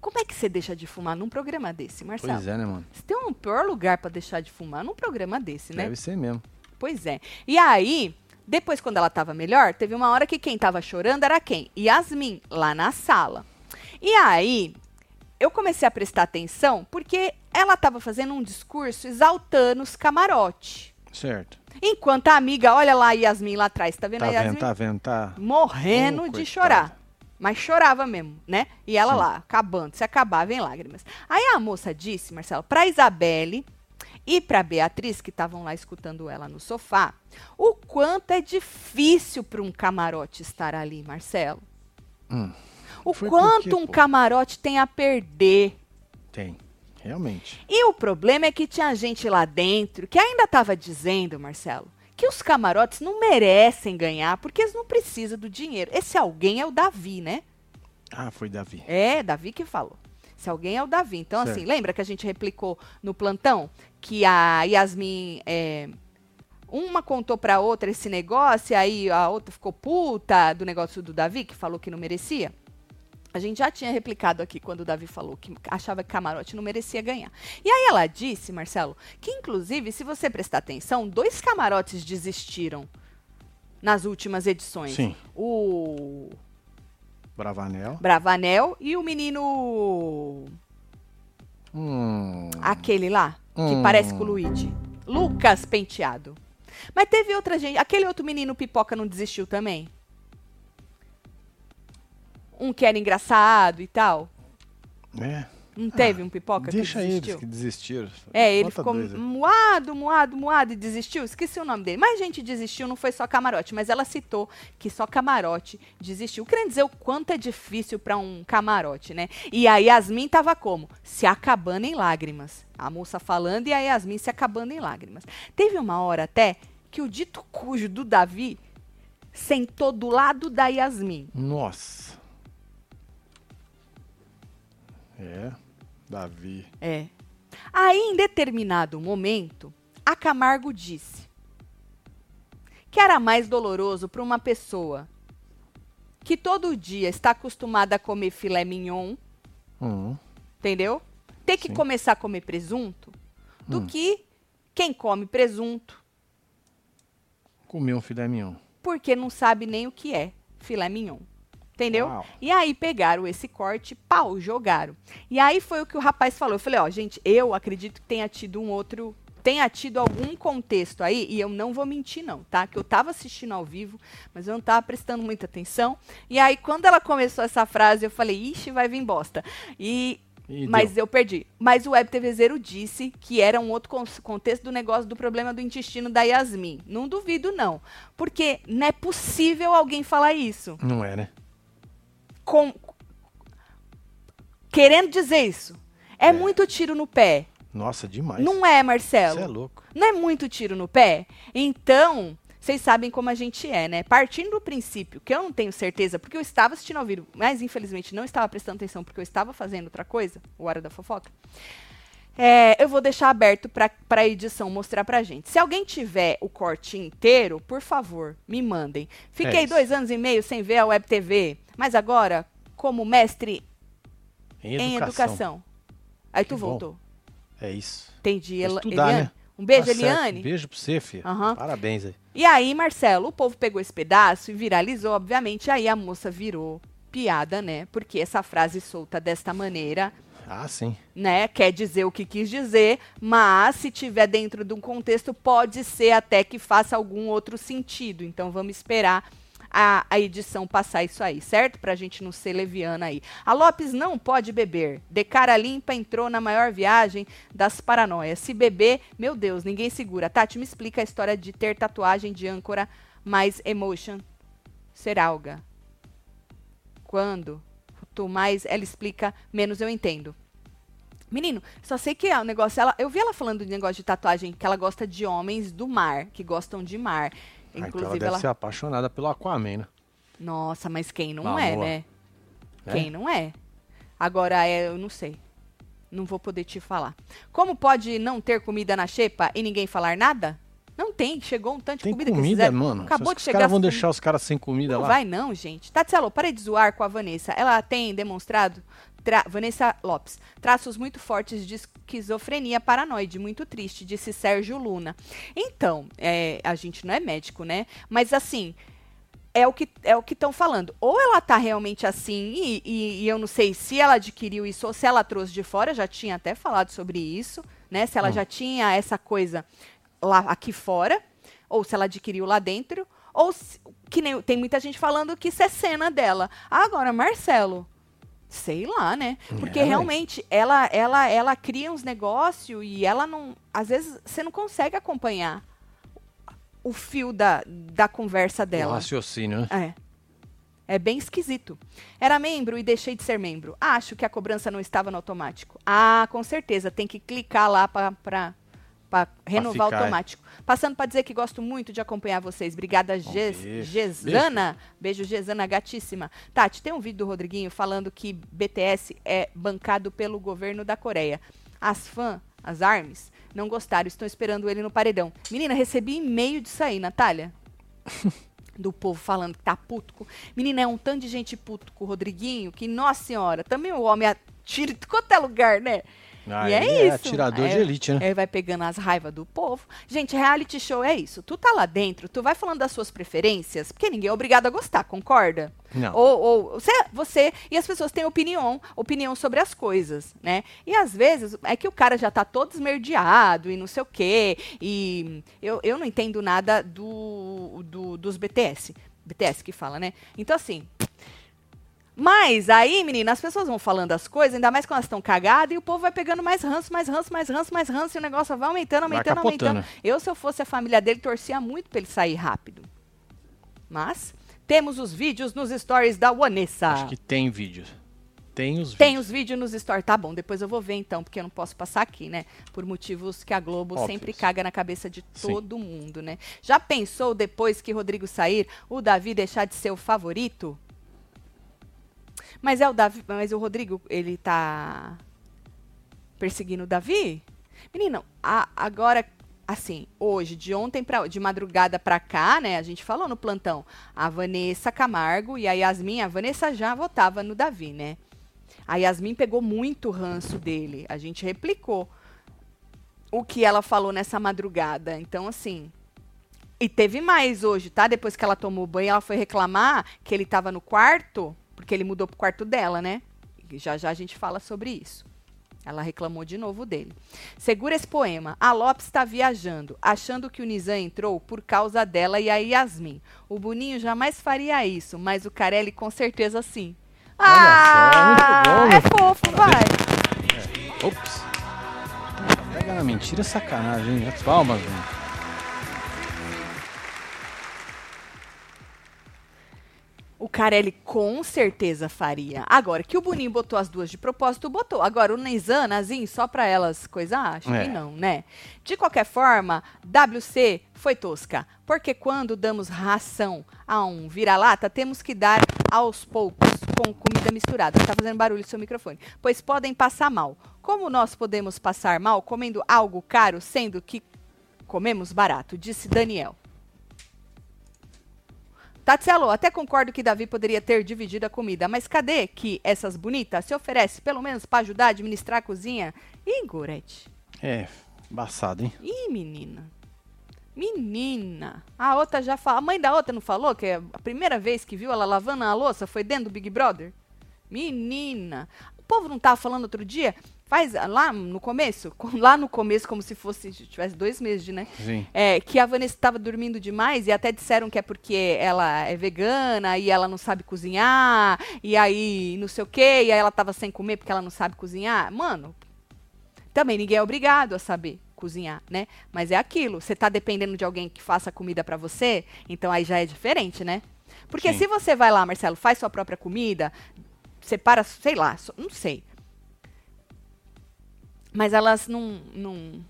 Como é que você deixa de fumar num programa desse, Marcelo? Pois é, né, mano? Você tem um pior lugar pra deixar de fumar num programa desse, né? Deve ser mesmo. Pois é. E aí, depois, quando ela tava melhor, teve uma hora que quem tava chorando era quem? Yasmin, lá na sala. E aí, eu comecei a prestar atenção porque ela tava fazendo um discurso exaltando os camarote. Certo. Enquanto a amiga, olha lá a Yasmin lá atrás, tá vendo Tá a Yasmin? vendo, tá vendo, tá. morrendo Ô, de chorar. Mas chorava mesmo, né? E ela Sim. lá, acabando, se acabava em lágrimas. Aí a moça disse, Marcelo, pra Isabelle e pra Beatriz, que estavam lá escutando ela no sofá, o quanto é difícil para um camarote estar ali, Marcelo. Hum, O Foi quanto quê, um pô? camarote tem a perder. tem. Realmente. E o problema é que tinha gente lá dentro que ainda estava dizendo, Marcelo, que os camarotes não merecem ganhar porque eles não precisam do dinheiro. Esse alguém é o Davi, né? Ah, foi Davi. É, Davi que falou. Se alguém é o Davi. Então, Certo. assim, lembra que a gente replicou no plantão que a Yasmin. é, uma contou pra outra esse negócio, e aí a outra ficou puta do negócio do Davi, que falou que não merecia? A gente já tinha replicado aqui quando o Davi falou que achava que camarote não merecia ganhar. E aí ela disse, Marcelo, que inclusive, se você prestar atenção, dois camarotes desistiram nas últimas edições. Sim. O Bravanel. Bravanel e o menino. Hum. Aquele lá, que Hum. parece com o Luigi. Lucas Penteado. Mas teve outra gente. Aquele outro menino pipoca não desistiu também? Um que era engraçado e tal. É. Não teve um pipoca Deixa que eles desistiu? que desistiram. É, ele Bota ficou dois moado, moado, moado e desistiu. Esqueci o nome dele. Mas gente desistiu, não foi só camarote. Mas ela citou que só camarote desistiu. Querendo dizer o quanto é difícil para um camarote, né? E a Yasmin tava como? Se acabando em lágrimas. A moça falando e a Yasmin se acabando em lágrimas. Teve uma hora até que o dito cujo do Davi sentou do lado da Yasmin. Nossa. É. Davi. É. Aí, em determinado momento, a Camargo disse que era mais doloroso para uma pessoa que todo dia está acostumada a comer filé mignon, Hum. entendeu? Ter que Sim. começar a comer presunto, do Hum. que quem come presunto, Comeu um filé mignon. porque não sabe nem o que é filé mignon. Entendeu? Uau. E aí pegaram esse corte, pau, jogaram. E aí foi o que o rapaz falou. Eu falei, ó, gente, eu acredito que tenha tido um outro tenha tido algum contexto aí, e eu não vou mentir não, tá? Que eu tava assistindo ao vivo, mas eu não tava prestando muita atenção. E aí, quando ela começou essa frase, eu falei, ixi, vai vir bosta. E E mas deu. eu perdi. Mas o Web TV Zero disse que era um outro con- contexto do negócio do problema do intestino da Yasmin. Não duvido, não. Porque não é possível alguém falar isso. Não é, né? Com... Querendo dizer isso. É, muito tiro no pé. Nossa, demais. Não é, Marcelo? Você é louco. Não é muito tiro no pé? Então, vocês sabem como a gente é, né? Partindo do princípio que eu não tenho certeza, porque eu estava assistindo ao vivo, mas infelizmente não estava prestando atenção porque eu estava fazendo outra coisa, o Hora da Fofoca. É, eu vou deixar aberto para a edição mostrar pra gente. Se alguém tiver o corte inteiro, por favor, me mandem. Fiquei É dois anos e meio sem ver a Web TV, mas agora, como mestre Em em educação. educação. Aí tu Que bom. voltou. É isso. Entendi. Vou estudar, Eliane? né? Um beijo, Tá certo. Eliane. Beijo pra você, filha. Aham. Parabéns aí. E aí, Marcelo, o povo pegou esse pedaço e viralizou, obviamente. Aí a moça virou piada, né? Porque essa frase solta desta maneira, Ah, sim. né? Quer dizer o que quis dizer, mas se tiver dentro de um contexto, pode ser até que faça algum outro sentido. Então vamos esperar a, a edição passar isso aí, certo? Pra gente não ser leviana aí. A Lopes não pode beber. De cara limpa entrou na maior viagem das paranoias. Se beber, meu Deus, ninguém segura. Tati, me explica a história de ter tatuagem de âncora mais emotion ser alga. Quando? Tu mais ela explica, menos eu entendo. Menino, só sei que é o negócio. Ela, eu vi ela falando de negócio de tatuagem, que ela gosta de homens do mar, que gostam de mar. Ah, então ela Inclusive, deve ela. ser apaixonada pelo Aquaman, né? Nossa, mas quem não Vamos é, lá. né? É? Quem não é? Agora, é, eu não sei. Não vou poder te falar. Como pode não ter comida na xepa e ninguém falar nada? Não tem. Chegou um tanto de comida, comida, que fizeram. mano. Acabou Os de chegar. caras vão deixar os caras sem comida Não lá. vai não, gente. Tatselo, para de zoar com a Vanessa. Ela tem demonstrado, tra- Vanessa Lopes, traços muito fortes de esquizofrenia paranoide, muito triste, disse Sérgio Luna. Então, é, a gente não é médico, né? Mas assim, é o que é o que estão falando. Ou ela tá realmente assim, e, e- e eu não sei se ela adquiriu isso ou se ela trouxe de fora, já tinha até falado sobre isso, né? Se ela Hum. já tinha essa coisa lá aqui fora, ou se ela adquiriu lá dentro, ou se- que nem tem muita gente falando que isso é cena dela. Agora, Marcelo, sei lá, né? Porque É, realmente ela ela ela cria uns negócios e ela não, às vezes você não consegue acompanhar o fio da, da conversa O dela. raciocínio, né? É. É bem esquisito. Era membro e deixei de ser membro. Acho que a cobrança não estava no automático. Ah, com certeza. Tem que clicar lá para renovar ficar, é. automático. Passando para dizer que gosto muito de acompanhar vocês. Obrigada, Ges- beijo. Gesana. Beijo, Gesana, gatíssima. Tati, tem um vídeo do Rodriguinho falando que BTS é bancado pelo governo da Coreia. As fãs, as ARMYs, não gostaram. Estão esperando ele no paredão. Menina, recebi e-mail disso aí, Natália do povo falando que tá puto. Com... Menina, é um tanto de gente puto com o Rodriguinho que, nossa senhora, também o homem atira de qualquer lugar, né? Ah, e é ele isso. atirador É- de elite, né? Aí vai pegando as raivas do povo. Gente, reality show é isso. Tu tá lá dentro, tu vai falando das suas preferências, porque ninguém é obrigado a gostar, concorda? Não. Ou, ou você, você e as pessoas têm opinião, opinião sobre as coisas, né? E às vezes é que o cara já tá todo esmerdeado e não sei o quê. E eu, eu não entendo nada do, do- dos BTS. BTS que fala, né? Então, assim. Mas aí, menina, as pessoas vão falando as coisas, ainda mais quando elas estão cagadas, e o povo vai pegando mais ranço, mais ranço, mais ranço, mais ranço, e o negócio vai aumentando, Vai aumentando, aumentando. capotando. Eu, se eu fosse a família dele, torcia muito pra ele sair rápido. Mas temos os vídeos nos stories da Vanessa. Acho que tem vídeo. Tem os Tem vídeos. os vídeos nos stories. Tá bom, depois eu vou ver então, porque eu não posso passar aqui, né? Por motivos que a Globo Óbvios. sempre caga na cabeça de Sim. todo mundo, né? Já pensou depois que Rodrigo sair, o Davi deixar de ser o favorito? Mas é o Davi, mas o Rodrigo, ele tá perseguindo o Davi? Menina, a- agora assim, hoje, de ontem para de madrugada pra cá, né, a gente falou no plantão, a Vanessa Camargo e a Yasmin, a Vanessa já votava no Davi, né? A Yasmin pegou muito ranço dele. A gente replicou o que ela falou nessa madrugada. Então, assim. E teve mais hoje, tá? Depois que ela tomou banho, ela foi reclamar que ele tava no quarto, porque ele mudou pro quarto dela, né? E Já já a gente fala sobre isso. Ela reclamou de novo dele. Segura esse poema. A Lopes está viajando, achando que o Nizam entrou por causa dela e a Yasmin. O Boninho jamais faria isso, mas o Carelli com certeza sim. ah, só, muito bom. é fofo, vai. Ops. Pega na mentira, sacanagem, palmas, gente. O Carelli com certeza faria. Agora, que o Boninho botou as duas de propósito, botou. Agora, o Neyzan, Nazin, só pra elas coisar? Acho É. que não, né? De qualquer forma, WC foi tosca. Porque quando damos ração a um vira-lata, temos que dar aos poucos com comida misturada. Tá fazendo barulho seu microfone. Pois podem passar mal. Como nós podemos passar mal comendo algo caro, sendo que comemos barato? Disse Daniel. Tatselo, até concordo que Davi poderia ter dividido a comida, mas cadê que essas bonitas se oferecem pelo menos para ajudar a administrar a cozinha? Ih, Gorete. É, embaçado, hein? Ih, menina. Menina. A outra já fala. A mãe da outra não falou que a primeira vez que viu ela lavando a louça foi dentro do Big Brother? Menina. O povo não tava falando outro dia? Faz ah, lá no começo, com- lá no começo, como se fosse tivesse dois meses de, né? Sim. É, que a Vanessa estava dormindo demais e até disseram que é porque ela é vegana e ela não sabe cozinhar, e aí não sei o quê, e aí ela estava sem comer porque ela não sabe cozinhar. Mano, também ninguém é obrigado a saber cozinhar, né? Mas é aquilo, você tá dependendo de alguém que faça comida para você, então aí já é diferente, né? Porque Sim. se você vai lá, Marcelo, faz sua própria comida, separa, sei lá, não sei. Mas elas não, não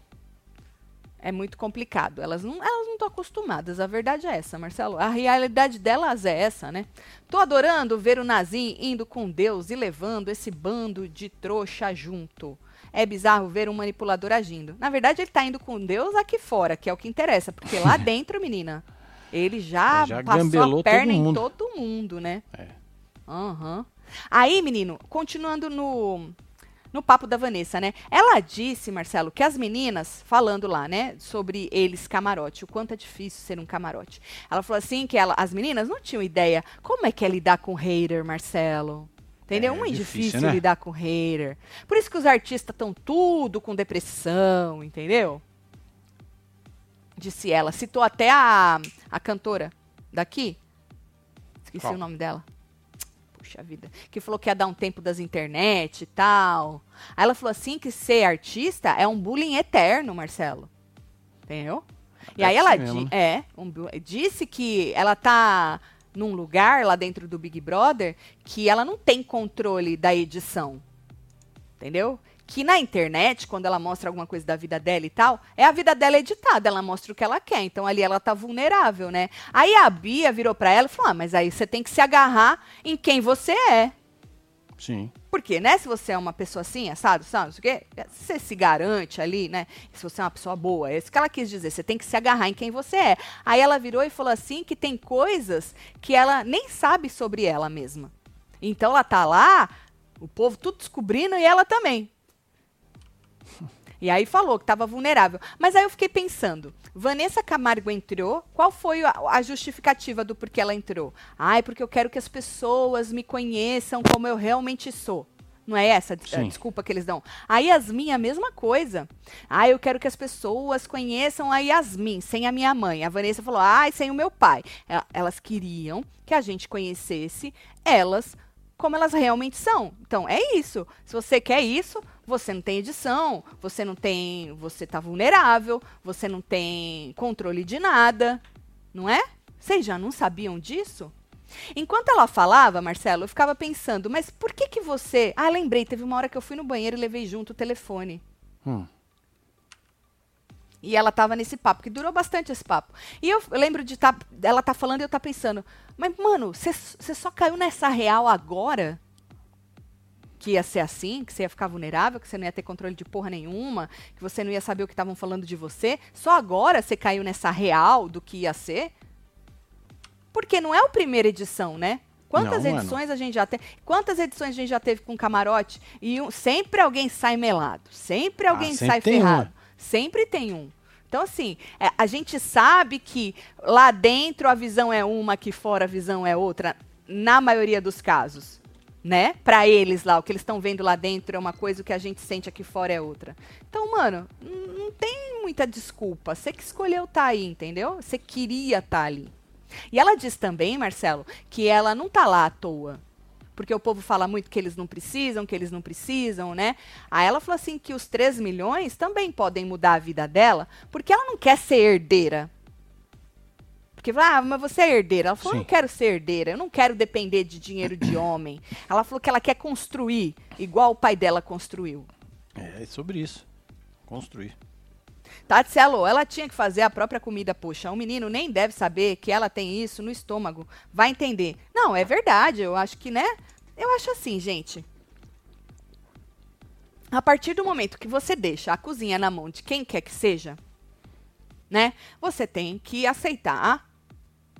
é muito complicado. Elas não elas não estão acostumadas. A verdade é essa, Marcelo. A realidade delas é essa, né? Tô adorando ver o Nazim indo com Deus e levando esse bando de trouxa junto. É bizarro ver um manipulador agindo. Na verdade, ele tá indo com Deus aqui fora, que é o que interessa. Porque lá dentro, menina, ele já, Ele já passou a perna todo em todo mundo, né? É. Aham. Aí, menino, continuando no, no papo da Vanessa, né? Ela disse, Marcelo, que as meninas, falando lá, né, sobre eles camarote, o quanto é difícil ser um camarote. Ela falou assim que ela, as meninas não tinham ideia como é que é lidar com hater, Marcelo. Entendeu? É Muito difícil, difícil né? lidar com hater. Por isso que os artistas estão tudo com depressão, entendeu? Disse ela. Citou até a, a cantora daqui. Esqueci Qual? o nome dela. Puxa vida. Que falou que ia dar um tempo das internet e tal. Aí ela falou assim que ser artista é um bullying eterno, Marcelo. Entendeu? E Deve aí ela di- é, um disse que ela tá num lugar lá dentro do Big Brother que ela não tem controle da edição. Entendeu? Que na internet, quando ela mostra alguma coisa da vida dela e tal, é a vida dela editada, ela mostra o que ela quer. Então ali ela tá vulnerável, né? Aí a Bia virou pra ela e falou: ah, mas aí você tem que se agarrar em quem você é. Sim. Porque, né, se você é uma pessoa assim, assado, sabe, não sei o quê, você se garante ali, né, se você é uma pessoa boa, é isso que ela quis dizer, você tem que se agarrar em quem você é. Aí ela virou e falou assim que tem coisas que ela nem sabe sobre ela mesma. Então ela tá lá, o povo tudo descobrindo e ela também. E aí falou que estava vulnerável. Mas aí eu fiquei pensando, Vanessa Camargo entrou, qual foi a, a justificativa do porquê ela entrou? Ai, porque eu quero que as pessoas me conheçam como eu realmente sou. Não é essa a desculpa que eles dão? A Yasmin, a mesma coisa. Ah, eu quero que as pessoas conheçam a Yasmin, sem a minha mãe. A Vanessa falou, ai, sem o meu pai. E- Elas queriam que a gente conhecesse elas como elas realmente são. Então, é isso. Se você quer isso, você não tem edição, você não tem. Você tá vulnerável, você não tem controle de nada. Não é? Vocês já não sabiam disso? Enquanto ela falava, Marcelo, eu ficava pensando, mas por que que você. Ah, lembrei, teve uma hora que eu fui no banheiro e levei junto o telefone. Hum. E ela tava nesse papo, que durou bastante esse papo. E eu eu lembro de tá, ela tá falando e eu tá pensando, mas, mano, você só caiu nessa real agora? Que ia ser assim, que você ia ficar vulnerável, que você não ia ter controle de porra nenhuma, que você não ia saber o que estavam falando de você. Só agora você caiu nessa real do que ia ser? Porque não é a primeira edição, né? Quantas Não, mano. edições a gente já teve? Quantas edições a gente já teve com camarote? E um- sempre alguém sai melado. Sempre alguém Ah, sempre sai tem um, ferrado. Sempre tem um. Então, assim, é, a gente sabe que lá dentro a visão é uma, aqui fora a visão é outra, na maioria dos casos. Né? Pra eles lá, o que eles estão vendo lá dentro é uma coisa, o que a gente sente aqui fora é outra. Então, mano, não tem muita desculpa. Você que escolheu estar tá aí, entendeu? Você queria estar tá ali. E ela diz também, Marcelo, que ela não tá lá à toa. Porque o povo fala muito que eles não precisam, que eles não precisam, né? Aí ela falou assim que os 3 milhões também podem mudar a vida dela, porque ela não quer ser herdeira. Porque, ah, mas você é herdeira. Ela falou, Sim. não quero ser herdeira, eu não quero depender de dinheiro de homem. Ela falou que ela quer construir, igual o pai dela construiu. É, é sobre isso. Construir. Tatselo, ela tinha que fazer a própria comida, poxa. Um menino nem deve saber que ela tem isso no estômago. Vai entender. Não, é verdade. Eu acho que, né? Eu acho assim, gente. A partir do momento que você deixa a cozinha na mão de quem quer que seja, né? Você tem que aceitar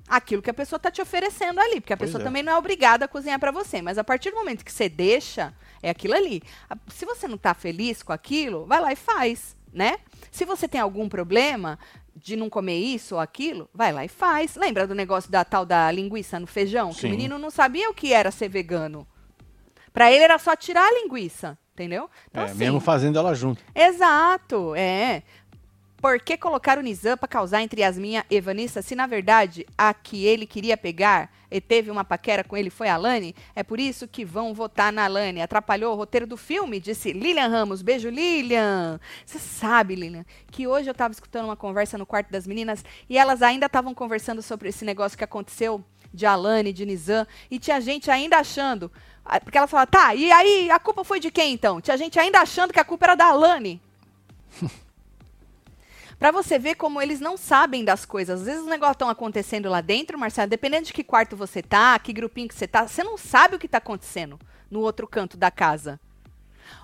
aquilo que a pessoa está te oferecendo ali, porque a pois pessoa é. também não é obrigada a cozinhar para você, mas a partir do momento que você deixa, é aquilo ali. Se você não está feliz com aquilo, vai lá e faz, né? Se você tem algum problema de não comer isso ou aquilo, vai lá e faz. Lembra do negócio da tal da linguiça no feijão? Sim. Que o menino não sabia o que era ser vegano. Para ele era só tirar a linguiça, entendeu? Então, é, assim, mesmo fazendo ela junto. Exato, é. Por que colocar o Nizam para causar entre Yasmin e Vanessa se na verdade a que ele queria pegar e teve uma paquera com ele foi a Lani? É por isso que vão votar na Lani. Atrapalhou o roteiro do filme, disse Lilian Ramos. Beijo, Lilian. Você sabe, Lilian, que hoje eu estava escutando uma conversa no quarto das meninas e elas ainda estavam conversando sobre esse negócio que aconteceu de Alane, de Nizam, e tinha gente ainda achando. Ah, porque ela fala, tá, e aí a culpa foi de quem então? Tinha gente ainda achando que a culpa era da Alane. Para você ver como eles não sabem das coisas. Às vezes os negócios estão acontecendo lá dentro, Marcelo, dependendo de que quarto você tá, que grupinho que você tá, você não sabe o que está acontecendo no outro canto da casa.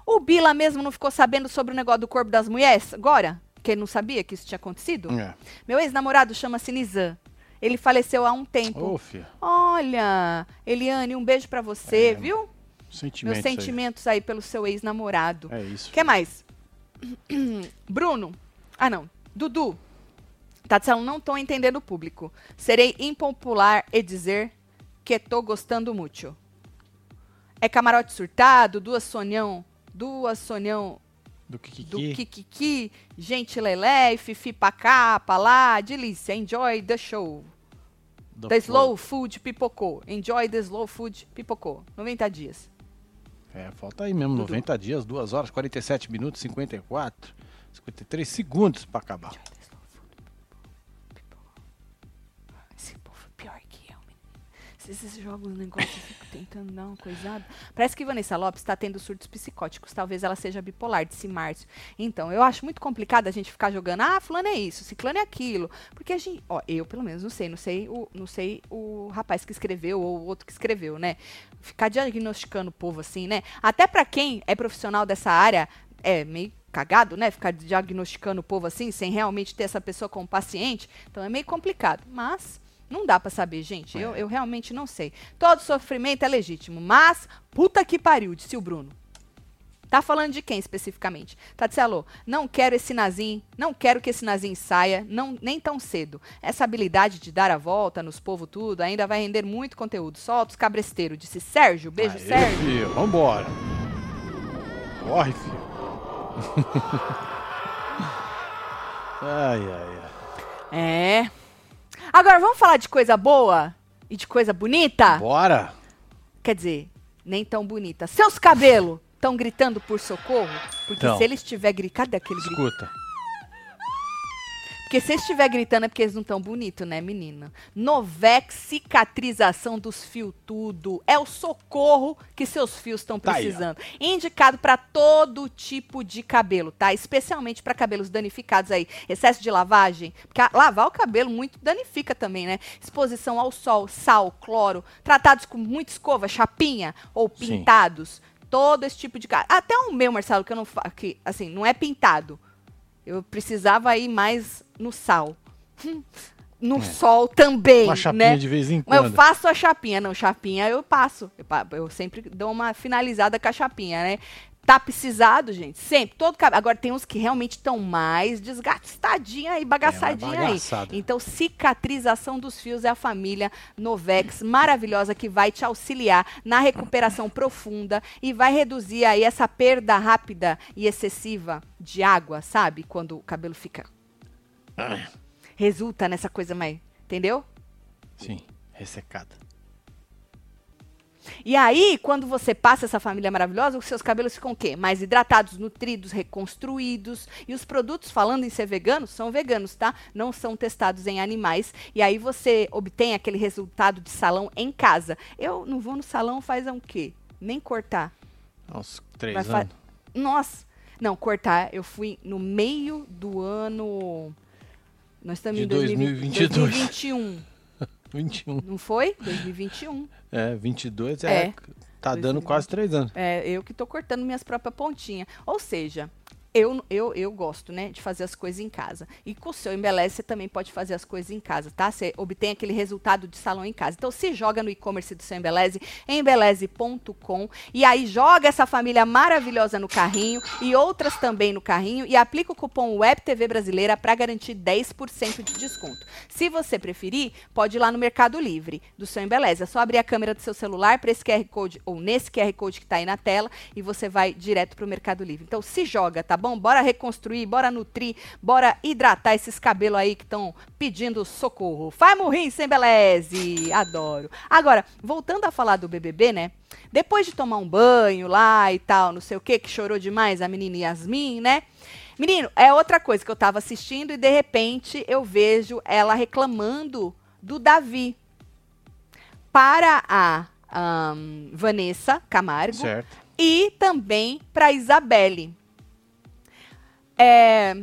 O Bila mesmo não ficou sabendo sobre o negócio do corpo das mulheres agora? Que ele não sabia que isso tinha acontecido? É. Meu ex-namorado chama-se Nizam. Ele faleceu há um tempo. Oh, Olha, Eliane, um beijo para você, é, viu? Sentimentos Meus sentimentos aí. aí pelo seu ex-namorado. É isso. que mais? Bruno. Ah, não. Dudu, Tatselo, não estou entendendo o público. Serei impopular e dizer que estou gostando muito. É camarote surtado, duas sonhão, duas sonhão do Kikiki, do Kikiki gente lelé, fifi pra cá, pra lá, delícia, enjoy the show. The, the slow food pipocou, enjoy the slow food pipocou. 90 dias. É, falta aí mesmo, Dudu. 90 dias, 2 horas, 47 minutos, 54. 53 segundos para acabar. Esse povo é pior que eu, Esses jogos, negócio, eu fico tentando dar uma coisada. Parece que Vanessa Lopes está tendo surtos psicóticos. Talvez ela seja bipolar, disse Márcio. Então, eu acho muito complicado a gente ficar jogando, ah, fulano é isso, ciclano é aquilo. Porque a gente, ó, eu pelo menos não sei, não sei o, não sei o rapaz que escreveu ou o outro que escreveu, né? Ficar diagnosticando o povo assim, né? Até para quem é profissional dessa área, é meio cagado, né? Ficar diagnosticando o povo assim, sem realmente ter essa pessoa como paciente. Então é meio complicado. Mas não dá para saber, gente. É. Eu, eu realmente não sei. Todo sofrimento é legítimo, mas puta que pariu, disse o Bruno. Tá falando de quem especificamente? Tatselo, não quero esse Nazim, não quero que esse Nazim saia, não, nem tão cedo. Essa habilidade de dar a volta nos povo tudo ainda vai render muito conteúdo. Solta os cabresteiros, disse Sérgio. Beijo, Aê, Sérgio. Filho, vambora. Corre, filho. ai, ai, ai. É. Agora vamos falar de coisa boa e de coisa bonita? Bora! Quer dizer, nem tão bonita. Seus cabelos estão gritando por socorro? Porque se eles estiver gritando, cadê aquele grito? Escuta. Porque se estiver gritando é porque eles não estão bonitos, né, menina? Novex, cicatrização dos fios tudo. É o socorro que seus fios estão precisando. Tá aí, Indicado para todo tipo de cabelo, tá? Especialmente para cabelos danificados aí. Excesso de lavagem. Porque lavar o cabelo muito danifica também, né? Exposição ao sol, sal, cloro. Tratados com muita escova, chapinha ou pintados. Sim. Todo esse tipo de... Até o meu, Marcelo, que eu não... Que, assim, não é pintado eu precisava ir mais no sal. no é. sol também, uma chapinha né? de vez em quando. Eu faço a chapinha, não, chapinha eu passo. Eu, eu sempre dou uma finalizada com a chapinha, né? Tapicizado, gente. Sempre. Todo cabelo. Agora tem uns que realmente estão mais desgastadinhos aí, bagaçadinhos É, aí. Então, cicatrização dos fios é a família Novex maravilhosa que vai te auxiliar na recuperação profunda e vai reduzir aí essa perda rápida e excessiva de água, sabe? Quando o cabelo fica. Resulta nessa coisa mais. Entendeu? Sim, ressecada. E aí, quando você passa essa família maravilhosa, os seus cabelos ficam o quê? Mais hidratados, nutridos, reconstruídos. E os produtos, falando em ser veganos, são veganos, tá? Não são testados em animais. E aí você obtém aquele resultado de salão em casa. Eu não vou no salão faz um quê? Nem cortar. Uns três anos. Nossa! Não, cortar, eu fui no meio do ano. Nós estamos De em 2022. 2022. 2021, 21. não foi? 2021. É, 22 É. é. Tá dando quase três anos. É, eu que tô cortando minhas próprias pontinhas. Ou seja, eu, eu, eu gosto, né, de fazer as coisas em casa. E com o seu Embeleze, você também pode fazer as coisas em casa, tá? Você obtém aquele resultado de salão em casa. Então, se joga no e-commerce do seu Embeleze, embeleze.com, e aí joga essa família maravilhosa no carrinho e outras também no carrinho e aplica o cupom WebTV Brasileira para garantir 10% de desconto. Se você preferir, pode ir lá no Mercado Livre do seu Embeleze. É só abrir a câmera do seu celular para esse QR Code ou nesse QR Code que está aí na tela e você vai direto para o Mercado Livre. Então se joga, tá bom? Bora reconstruir, bora nutrir, bora hidratar esses cabelos aí que estão pedindo socorro. Faz morrer sem Embeleze! Adoro. Agora, voltando a falar do BBB, né? Depois de tomar um banho lá e tal, não sei o que, que chorou demais a menina Yasmin, né? Menino, é outra coisa que eu tava assistindo e de repente eu vejo ela reclamando do Davi. Para a ahn, Vanessa Camargo Certo. e também para Isabelle. É,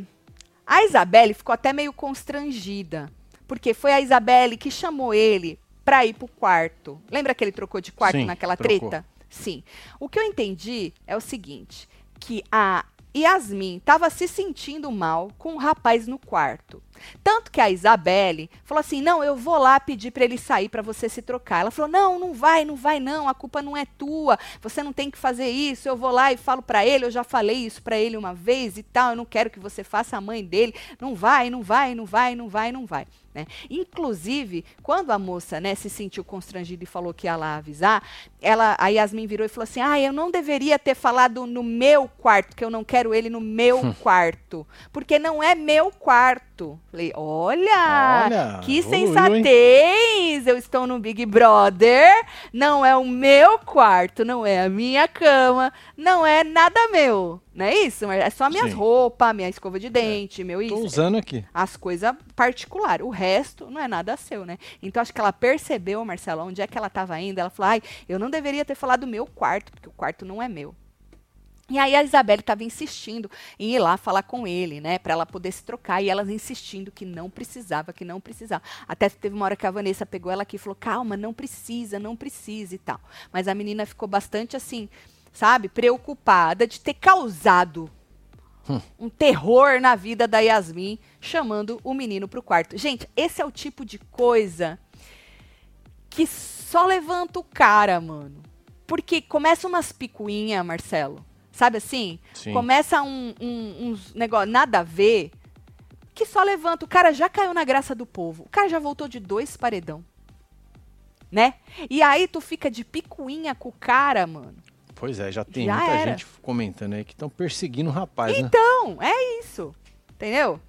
a Isabelle ficou até meio constrangida, porque foi a Isabelle que chamou ele para ir pro quarto. Lembra que ele trocou de quarto Sim, naquela trocou. treta? Sim. O que eu entendi é o seguinte, que a Yasmin estava se sentindo mal com o rapaz no quarto. Tanto que a Isabelle falou assim: "Não, eu vou lá pedir para ele sair para você se trocar". Ela falou: "Não, não vai, não vai não, a culpa não é tua. Você não tem que fazer isso. Eu vou lá e falo para ele, eu já falei isso para ele uma vez e tal, eu não quero que você faça a mãe dele. Não vai, não vai, não vai, não vai, não vai". Né? Inclusive, quando a moça né, se sentiu constrangida e falou que ia lá avisar, ela, a Yasmin virou e falou assim: Ah, eu não deveria ter falado no meu quarto, que eu não quero ele no meu quarto. Porque não é meu quarto. Falei, olha, Olha, que evoluiu, sensatez! Eu estou no Big Brother, não é o meu quarto, não é a minha cama, não é nada meu. Não é isso? É só minhas Sim. roupas, minha escova de dente, meu Tô isso usando aqui. as coisas particulares. O resto não é nada seu, né? Então acho que ela percebeu, Marcela, onde é que ela estava indo. Ela falou: ai, eu não deveria ter falado do meu quarto, porque o quarto não é meu. E aí a Isabelle estava insistindo em ir lá falar com ele, né, para ela poder se trocar, e elas insistindo que não precisava, que não precisava. Até teve uma hora que a Vanessa pegou ela aqui e falou: "Calma, não precisa, não precisa" e tal. Mas a menina ficou bastante assim, sabe, preocupada de ter causado um terror na vida da Yasmin, chamando o menino pro quarto. Gente, esse é o tipo de coisa que só levanta o cara, mano. Porque começa umas picuinhas, Marcelo. Sabe assim? Sim. Começa um, um, uns negócio nada a ver, que só levanta. O cara já caiu na graça do povo. O cara já voltou de dois paredão. Né? E aí tu fica de picuinha com o cara, mano. Pois é, já tem Já muita era. gente comentando aí que estão perseguindo o rapaz, né? Então, é isso. Entendeu?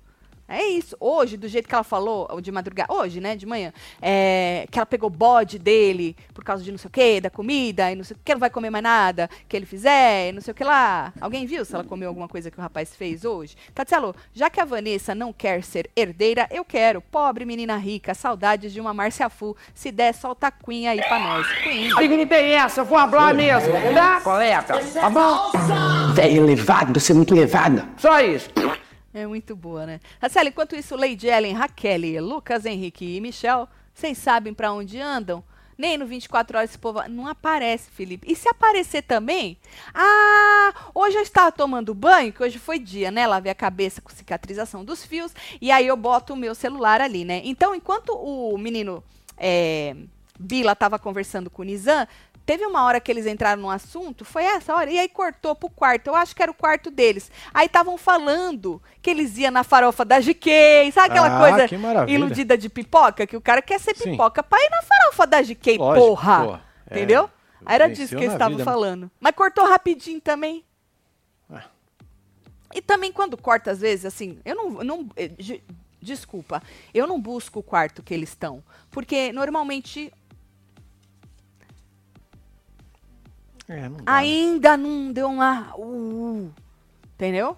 É isso. Hoje, do jeito que ela falou, ou de madrugada, hoje, né, de manhã, é, que ela pegou bode dele por causa de não sei o que, da comida, e não sei o que, não vai comer mais nada que ele fizer, e não sei o que lá. Alguém viu se ela comeu alguma coisa que o rapaz fez hoje? Tatielo, já que a Vanessa não quer ser herdeira, eu quero. Pobre menina rica, saudades de uma Márcia Fu. Se der, solta a Queen aí pra nós. Queen. Que que tem essa? Eu vou falar mesmo, tá? Coleta, tá bom? Velho elevado, você é muito elevado. Só isso. É muito boa, né? Marcelo, enquanto isso, Lady Ellen, Raquel, Lucas Henrique e Michel, vocês sabem pra onde andam? Nem no 24 horas esse povo não aparece, Felipe. E se aparecer também? Ah, hoje eu estava tomando banho, que hoje foi dia, né? Lavei a cabeça com cicatrização dos fios, e aí eu boto o meu celular ali, né? Então, enquanto o menino é, Bila estava conversando com o Nizam, teve uma hora que eles entraram no assunto, foi essa hora, e aí cortou pro quarto. Eu acho que era o quarto deles. Aí estavam falando que eles iam na farofa da GK, sabe aquela Ah, coisa iludida de pipoca? Que o cara quer ser Sim. pipoca pra ir na farofa da GK, Lógico, porra. é. Entendeu? Aí Era disso que eles estavam né? falando. Mas cortou rapidinho também. É. E também quando corta, às vezes, assim, eu não. não eh, de- desculpa, eu não busco o quarto que eles estão. Porque normalmente É, não né? ainda não deu uma. Uh, entendeu?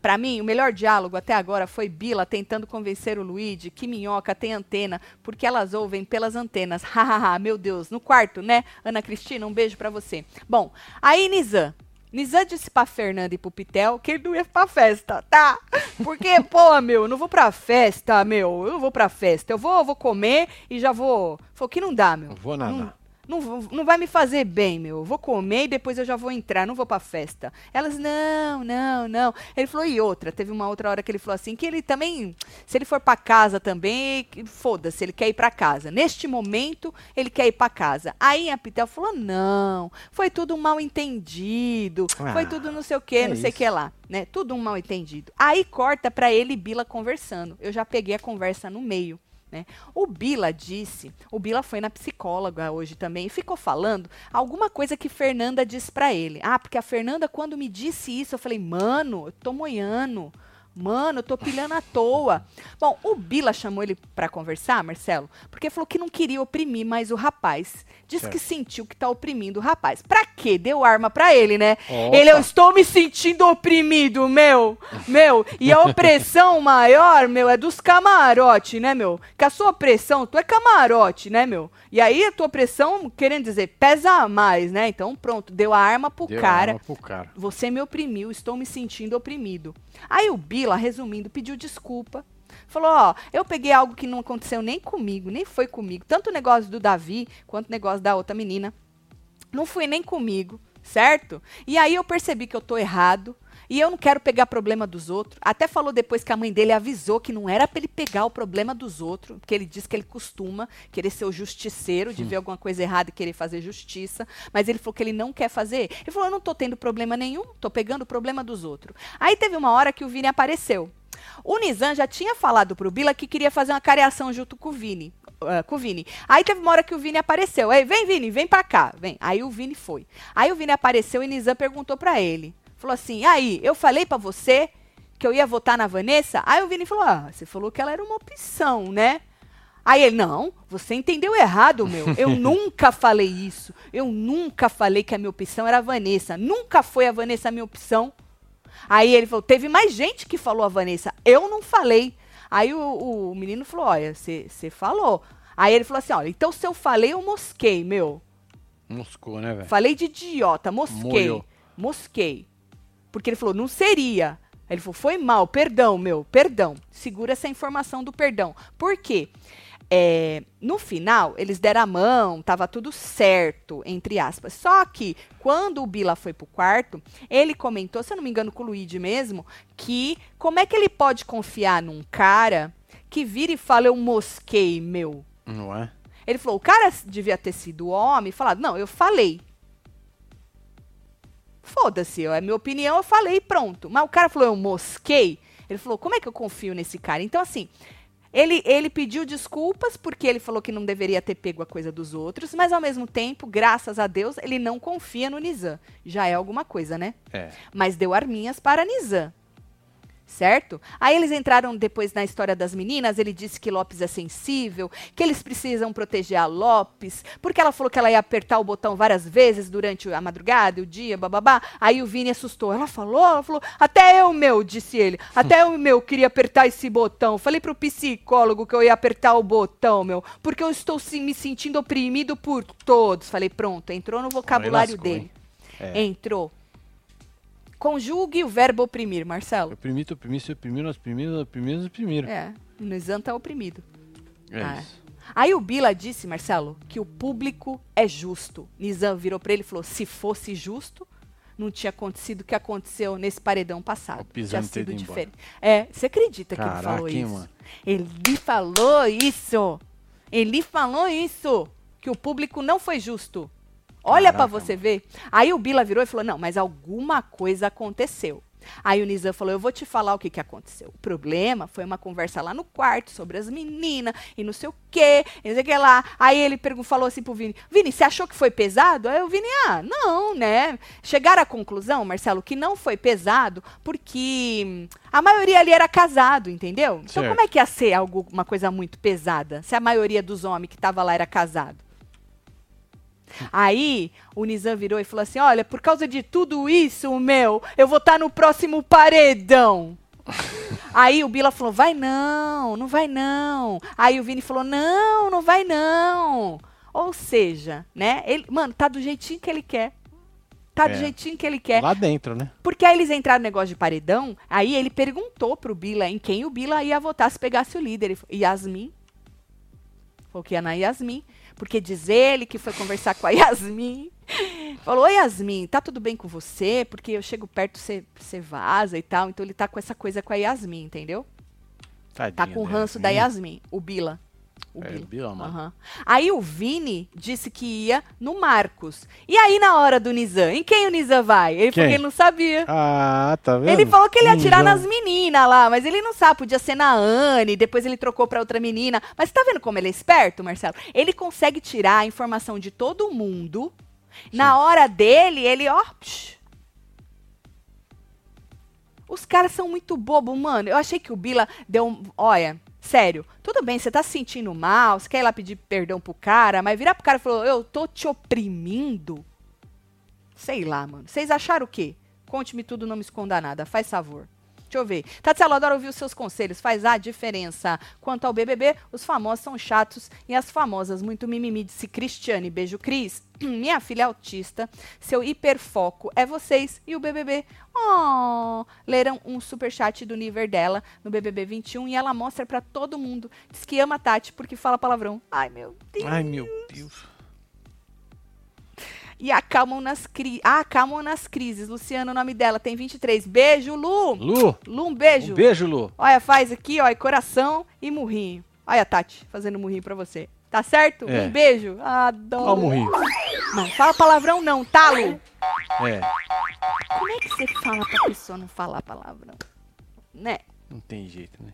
Pra mim, o melhor diálogo até agora foi Bila tentando convencer o Luigi que minhoca tem antena, porque elas ouvem pelas antenas. Hahaha, meu Deus. No quarto, né? Ana Cristina, um beijo pra você. Bom, aí Nizam. Nizam disse pra Fernanda e pro Pitel que ele não ia pra festa, tá? Porque, pô, meu, eu não vou pra festa, meu. Eu não vou pra festa. Eu vou, eu vou comer e já vou. Falou que não dá, meu. Não vou nada. Não, não, não vai me fazer bem, meu. Eu vou comer e depois eu já vou entrar, não vou pra festa. Elas, não, não, não. Ele falou, e outra? Teve uma outra hora que ele falou assim, que ele também, se ele for pra casa também, foda-se, ele quer ir pra casa. Neste momento, ele quer ir pra casa. Aí a Pitel falou, não, foi tudo um mal entendido, foi Ah, tudo não sei o que, é não sei o que lá, né? Tudo um mal entendido. Aí corta pra ele e Bila conversando. Eu já peguei a conversa no meio. Né? O Bila disse, o Bila foi na psicóloga hoje também e ficou falando alguma coisa que Fernanda disse pra ele. Ah, porque a Fernanda quando me disse isso, eu falei, mano, eu tô moiando. Mano, eu tô pilhando à toa. Bom, o Bila chamou ele pra conversar, Marcelo, porque falou que não queria oprimir mais o rapaz. Diz que sentiu que tá oprimindo o rapaz. Pra quê? Deu arma pra ele, né? Opa. Ele, eu estou me sentindo oprimido, meu. Meu, e a opressão maior, meu, é dos camarote, né, meu? Que a sua opressão, tu é camarote, né, meu? E aí a tua opressão, querendo dizer, pesa mais, né? Então, pronto, deu a arma pro Deu cara. arma pro cara. Você me oprimiu, estou me sentindo oprimido. Aí o Bila, resumindo, pediu desculpa. Falou, ó, eu peguei algo que não aconteceu nem comigo, nem foi comigo. Tanto o negócio do Davi, quanto o negócio da outra menina. Não foi nem comigo, certo? E aí eu percebi que eu tô errado. E eu não quero pegar problema dos outros. Até falou depois que a mãe dele avisou que não era pra ele pegar o problema dos outros, porque ele diz que ele costuma querer ser o justiceiro, de ver alguma coisa errada e querer fazer justiça, mas ele falou que ele não quer fazer. Ele falou: "Eu não tô tendo problema nenhum, tô pegando o problema dos outros". Aí teve uma hora que o Vini apareceu. O Nizam já tinha falado pro Bila que queria fazer uma careação junto com o Vini. ah, com o Vini. Aí teve uma hora que o Vini apareceu. Aí, vem, Vini, vem pra cá. Vem. Aí o Vini foi. Aí o Vini apareceu e Nizam perguntou pra ele. Falou assim: aí, eu falei pra você que eu ia votar na Vanessa? Aí o Vini falou: ah, você falou que ela era uma opção, né? Aí ele, não, você entendeu errado, meu. Eu nunca falei isso. Eu nunca falei que a minha opção era a Vanessa. Nunca foi a Vanessa a minha opção. Aí ele falou, teve mais gente que falou a Vanessa. Eu não falei. Aí o, o menino falou, olha, você falou. Aí ele falou assim, olha, então se eu falei, eu mosquei, meu. Moscou, né, velho? Falei de idiota, mosquei. Molhou. Mosquei. Porque ele falou, não seria. Aí Ele falou, foi mal, perdão, meu, perdão. Segura essa informação do perdão. Por quê? É, no final, eles deram a mão, tava tudo certo, entre aspas. Só que, quando o Bila foi pro quarto, ele comentou, se eu não me engano com o Luigi mesmo, que como é que ele pode confiar num cara que vira e fala, eu mosquei, meu? Não é? Ele falou, o cara devia ter sido homem e falado, não, eu falei. Foda-se, é minha opinião, eu falei pronto. Mas o cara falou, eu mosquei. Ele falou, como é que eu confio nesse cara? Então, assim, ele, ele pediu desculpas porque ele falou que não deveria ter pego a coisa dos outros, mas ao mesmo tempo, graças a Deus, ele não confia no Nizam. Já é alguma coisa, né? É. mas deu arminhas para Nizam. Certo? Aí eles entraram depois na história das meninas. Ele disse que Lopes é sensível, que eles precisam proteger a Lopes, porque ela falou que ela ia apertar o botão várias vezes durante a madrugada o dia, bababá. Aí o Vini assustou. Ela falou, ela falou, até eu, meu, disse ele. Até eu, meu, queria apertar esse botão. Falei pro psicólogo que eu ia apertar o botão, meu, porque eu estou se- me sentindo oprimido por todos. Falei, pronto, entrou no vocabulário lascou, dele. É. Entrou. Conjugue o verbo oprimir, Marcelo. Oprimir, tu oprimir, se oprimir, nós oprimimos, nós oprimimos, nós oprimimos. É, o Nizam tá oprimido. É Ah. isso. Aí o Bila disse, Marcelo, que o público é justo. Nizam virou pra ele e falou: se fosse justo, não tinha acontecido o que aconteceu nesse paredão passado. Ó, pisando tinha sido diferente. É, você acredita que ele falou isso? mano? Ele falou isso. Ele falou isso. Que o público não foi justo. Olha pra Caraca, você ver. Aí o Bila virou e falou: não, mas alguma coisa aconteceu. Aí o Nizam falou: Eu vou te falar o que, que aconteceu. O problema foi uma conversa lá no quarto sobre as meninas e não sei o quê, e não sei o que lá. Aí ele pergun- falou assim pro Vini: Vini, você achou que foi pesado? Aí o Vini: Ah, não, né? Chegaram à conclusão, Marcelo, que não foi pesado porque a maioria ali era casado, entendeu? Então Certo. como é que ia ser algo, uma coisa muito pesada se a maioria dos homens que tava lá era casado? Aí o Nizam virou e falou assim: Olha, por causa de tudo isso, meu, eu vou estar no próximo paredão. Aí o Bila falou: Vai não, não vai não. Aí o Vini falou: Não, não vai não. Ou seja, né? Ele, mano, tá do jeitinho que ele quer. Tá do É. jeitinho que ele quer. Lá dentro, né? Porque aí eles entraram no negócio de paredão, aí ele perguntou pro Bila em quem o Bila ia votar se pegasse o líder. Ele falou, Yasmin. Falou que ia na Yasmin. Porque diz ele que foi conversar com a Yasmin. Falou, oi Yasmin, tá tudo bem com você? Porque eu chego perto, você, você vaza e tal. Então ele tá com essa coisa com a Yasmin, entendeu? Tá Tadinho com o ranço da Yasmin, o Bila. O É. Bila, mano. Aham. Aí o Vini disse que ia no Marcos. E aí na hora do Nizam, em quem o Nizam vai? Ele falou que ele não sabia. Ah, tá vendo? Ele falou que ele ia atirar nas meninas lá, mas ele não sabe, podia ser na Anne, depois ele trocou pra outra menina. Mas tá vendo como ele é esperto, Marcelo? Ele consegue tirar a informação de todo mundo. Na hora dele, ele, ó. psh. Os caras são muito bobo, mano. Eu achei que o Bila deu um. Olha, sério, tudo bem, você tá se sentindo mal, você quer ir lá pedir perdão pro cara, mas virar pro cara e falou: Eu tô te oprimindo. Sei lá, mano. Vocês acharam o quê? Conte-me tudo, não me esconda nada. Faz favor. Deixa eu ver. Tatiana, adoro ouvir os seus conselhos. Faz a diferença. Quanto ao BBB, os famosos são chatos e as famosas muito mimimi. Disse Cristiane. Beijo, Cris. Minha filha é autista. Seu hiperfoco é vocês e o BBB. Oh, leram um superchat do nível dela no BBB 21 e ela mostra pra todo mundo. Diz que ama a Tati porque fala palavrão. Ai, meu Deus. Ai, meu Deus. E acalmam nas, cri... ah, acalmam nas crises. Luciano, o nome dela, tem 23. Beijo, Lu. Lu, Lu, um beijo. um beijo, Lu. Olha, faz aqui, ó, e coração e murrinho. Olha a Tati fazendo murrinho pra você. Tá certo? É. Um beijo. Adoro. Olha o murrinho. Não, fala palavrão não, tá, Lu? É, Como é que você fala pra pessoa não falar palavrão? Né? não tem jeito, né?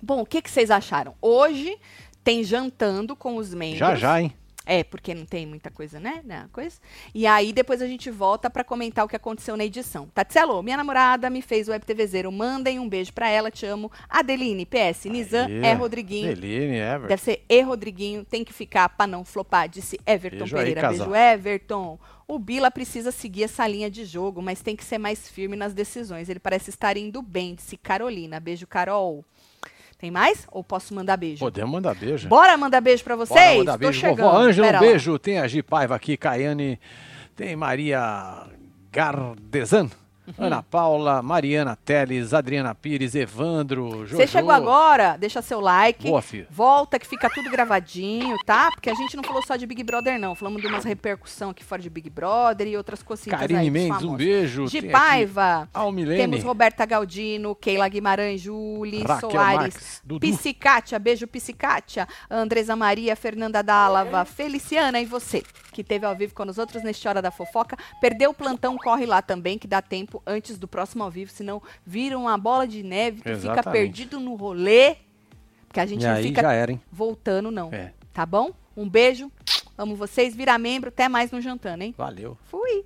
Bom, o que, que vocês acharam? Hoje tem jantando com os membros. Já, já, hein? É, porque não tem muita coisa, né? né, Coisa. E aí depois a gente volta pra comentar o que aconteceu na edição. Tatselo, minha namorada me fez o Web TV Zero. Mandem um beijo pra ela, te amo. Adeline, PS, Nizam Aí. é Rodriguinho. Deline, Ever. Deve ser E Rodriguinho, tem que ficar pra não flopar, disse Everton Beijo aí, Pereira. casal. Beijo, Everton. O Bila precisa seguir essa linha de jogo, mas tem que ser mais firme nas decisões. Ele parece estar indo bem, disse Carolina. Beijo, Carol. Tem mais? Ou posso mandar beijo? Podemos mandar beijo. Bora mandar beijo pra Bora vocês? mandar Tô beijo. chegando. Vovó Ângela, um beijo. Tem a Gi Paiva aqui, Caiane. Tem Maria Gardesan. Uhum. Ana Paula, Mariana Teles, Adriana Pires, Evandro, Jojo. Você chegou agora, deixa seu like. Boa, filha. Volta que fica tudo gravadinho, tá? Porque a gente não falou só de Big Brother, não. Falamos de umas repercussão aqui fora de Big Brother e outras coisinhas Karine aí. Mendes, um beijo. De Tem Paiva. Almilene. Temos Roberta Galdino, Keila Guimarães, Julie Raquel Soares, Marques, Dudu. Psicatia, beijo Psicatia, Andresa Maria, Fernanda Dálava, Feliciana e você, que teve ao vivo com os outros neste Hora da Fofoca. Perdeu o plantão, corre lá também, que dá tempo antes do próximo ao vivo, senão viram uma bola de neve, que fica perdido no rolê, porque a gente e não fica era, voltando não. É. Tá bom? Um beijo, amo vocês, vira membro, até mais no jantando, hein? Valeu. Fui.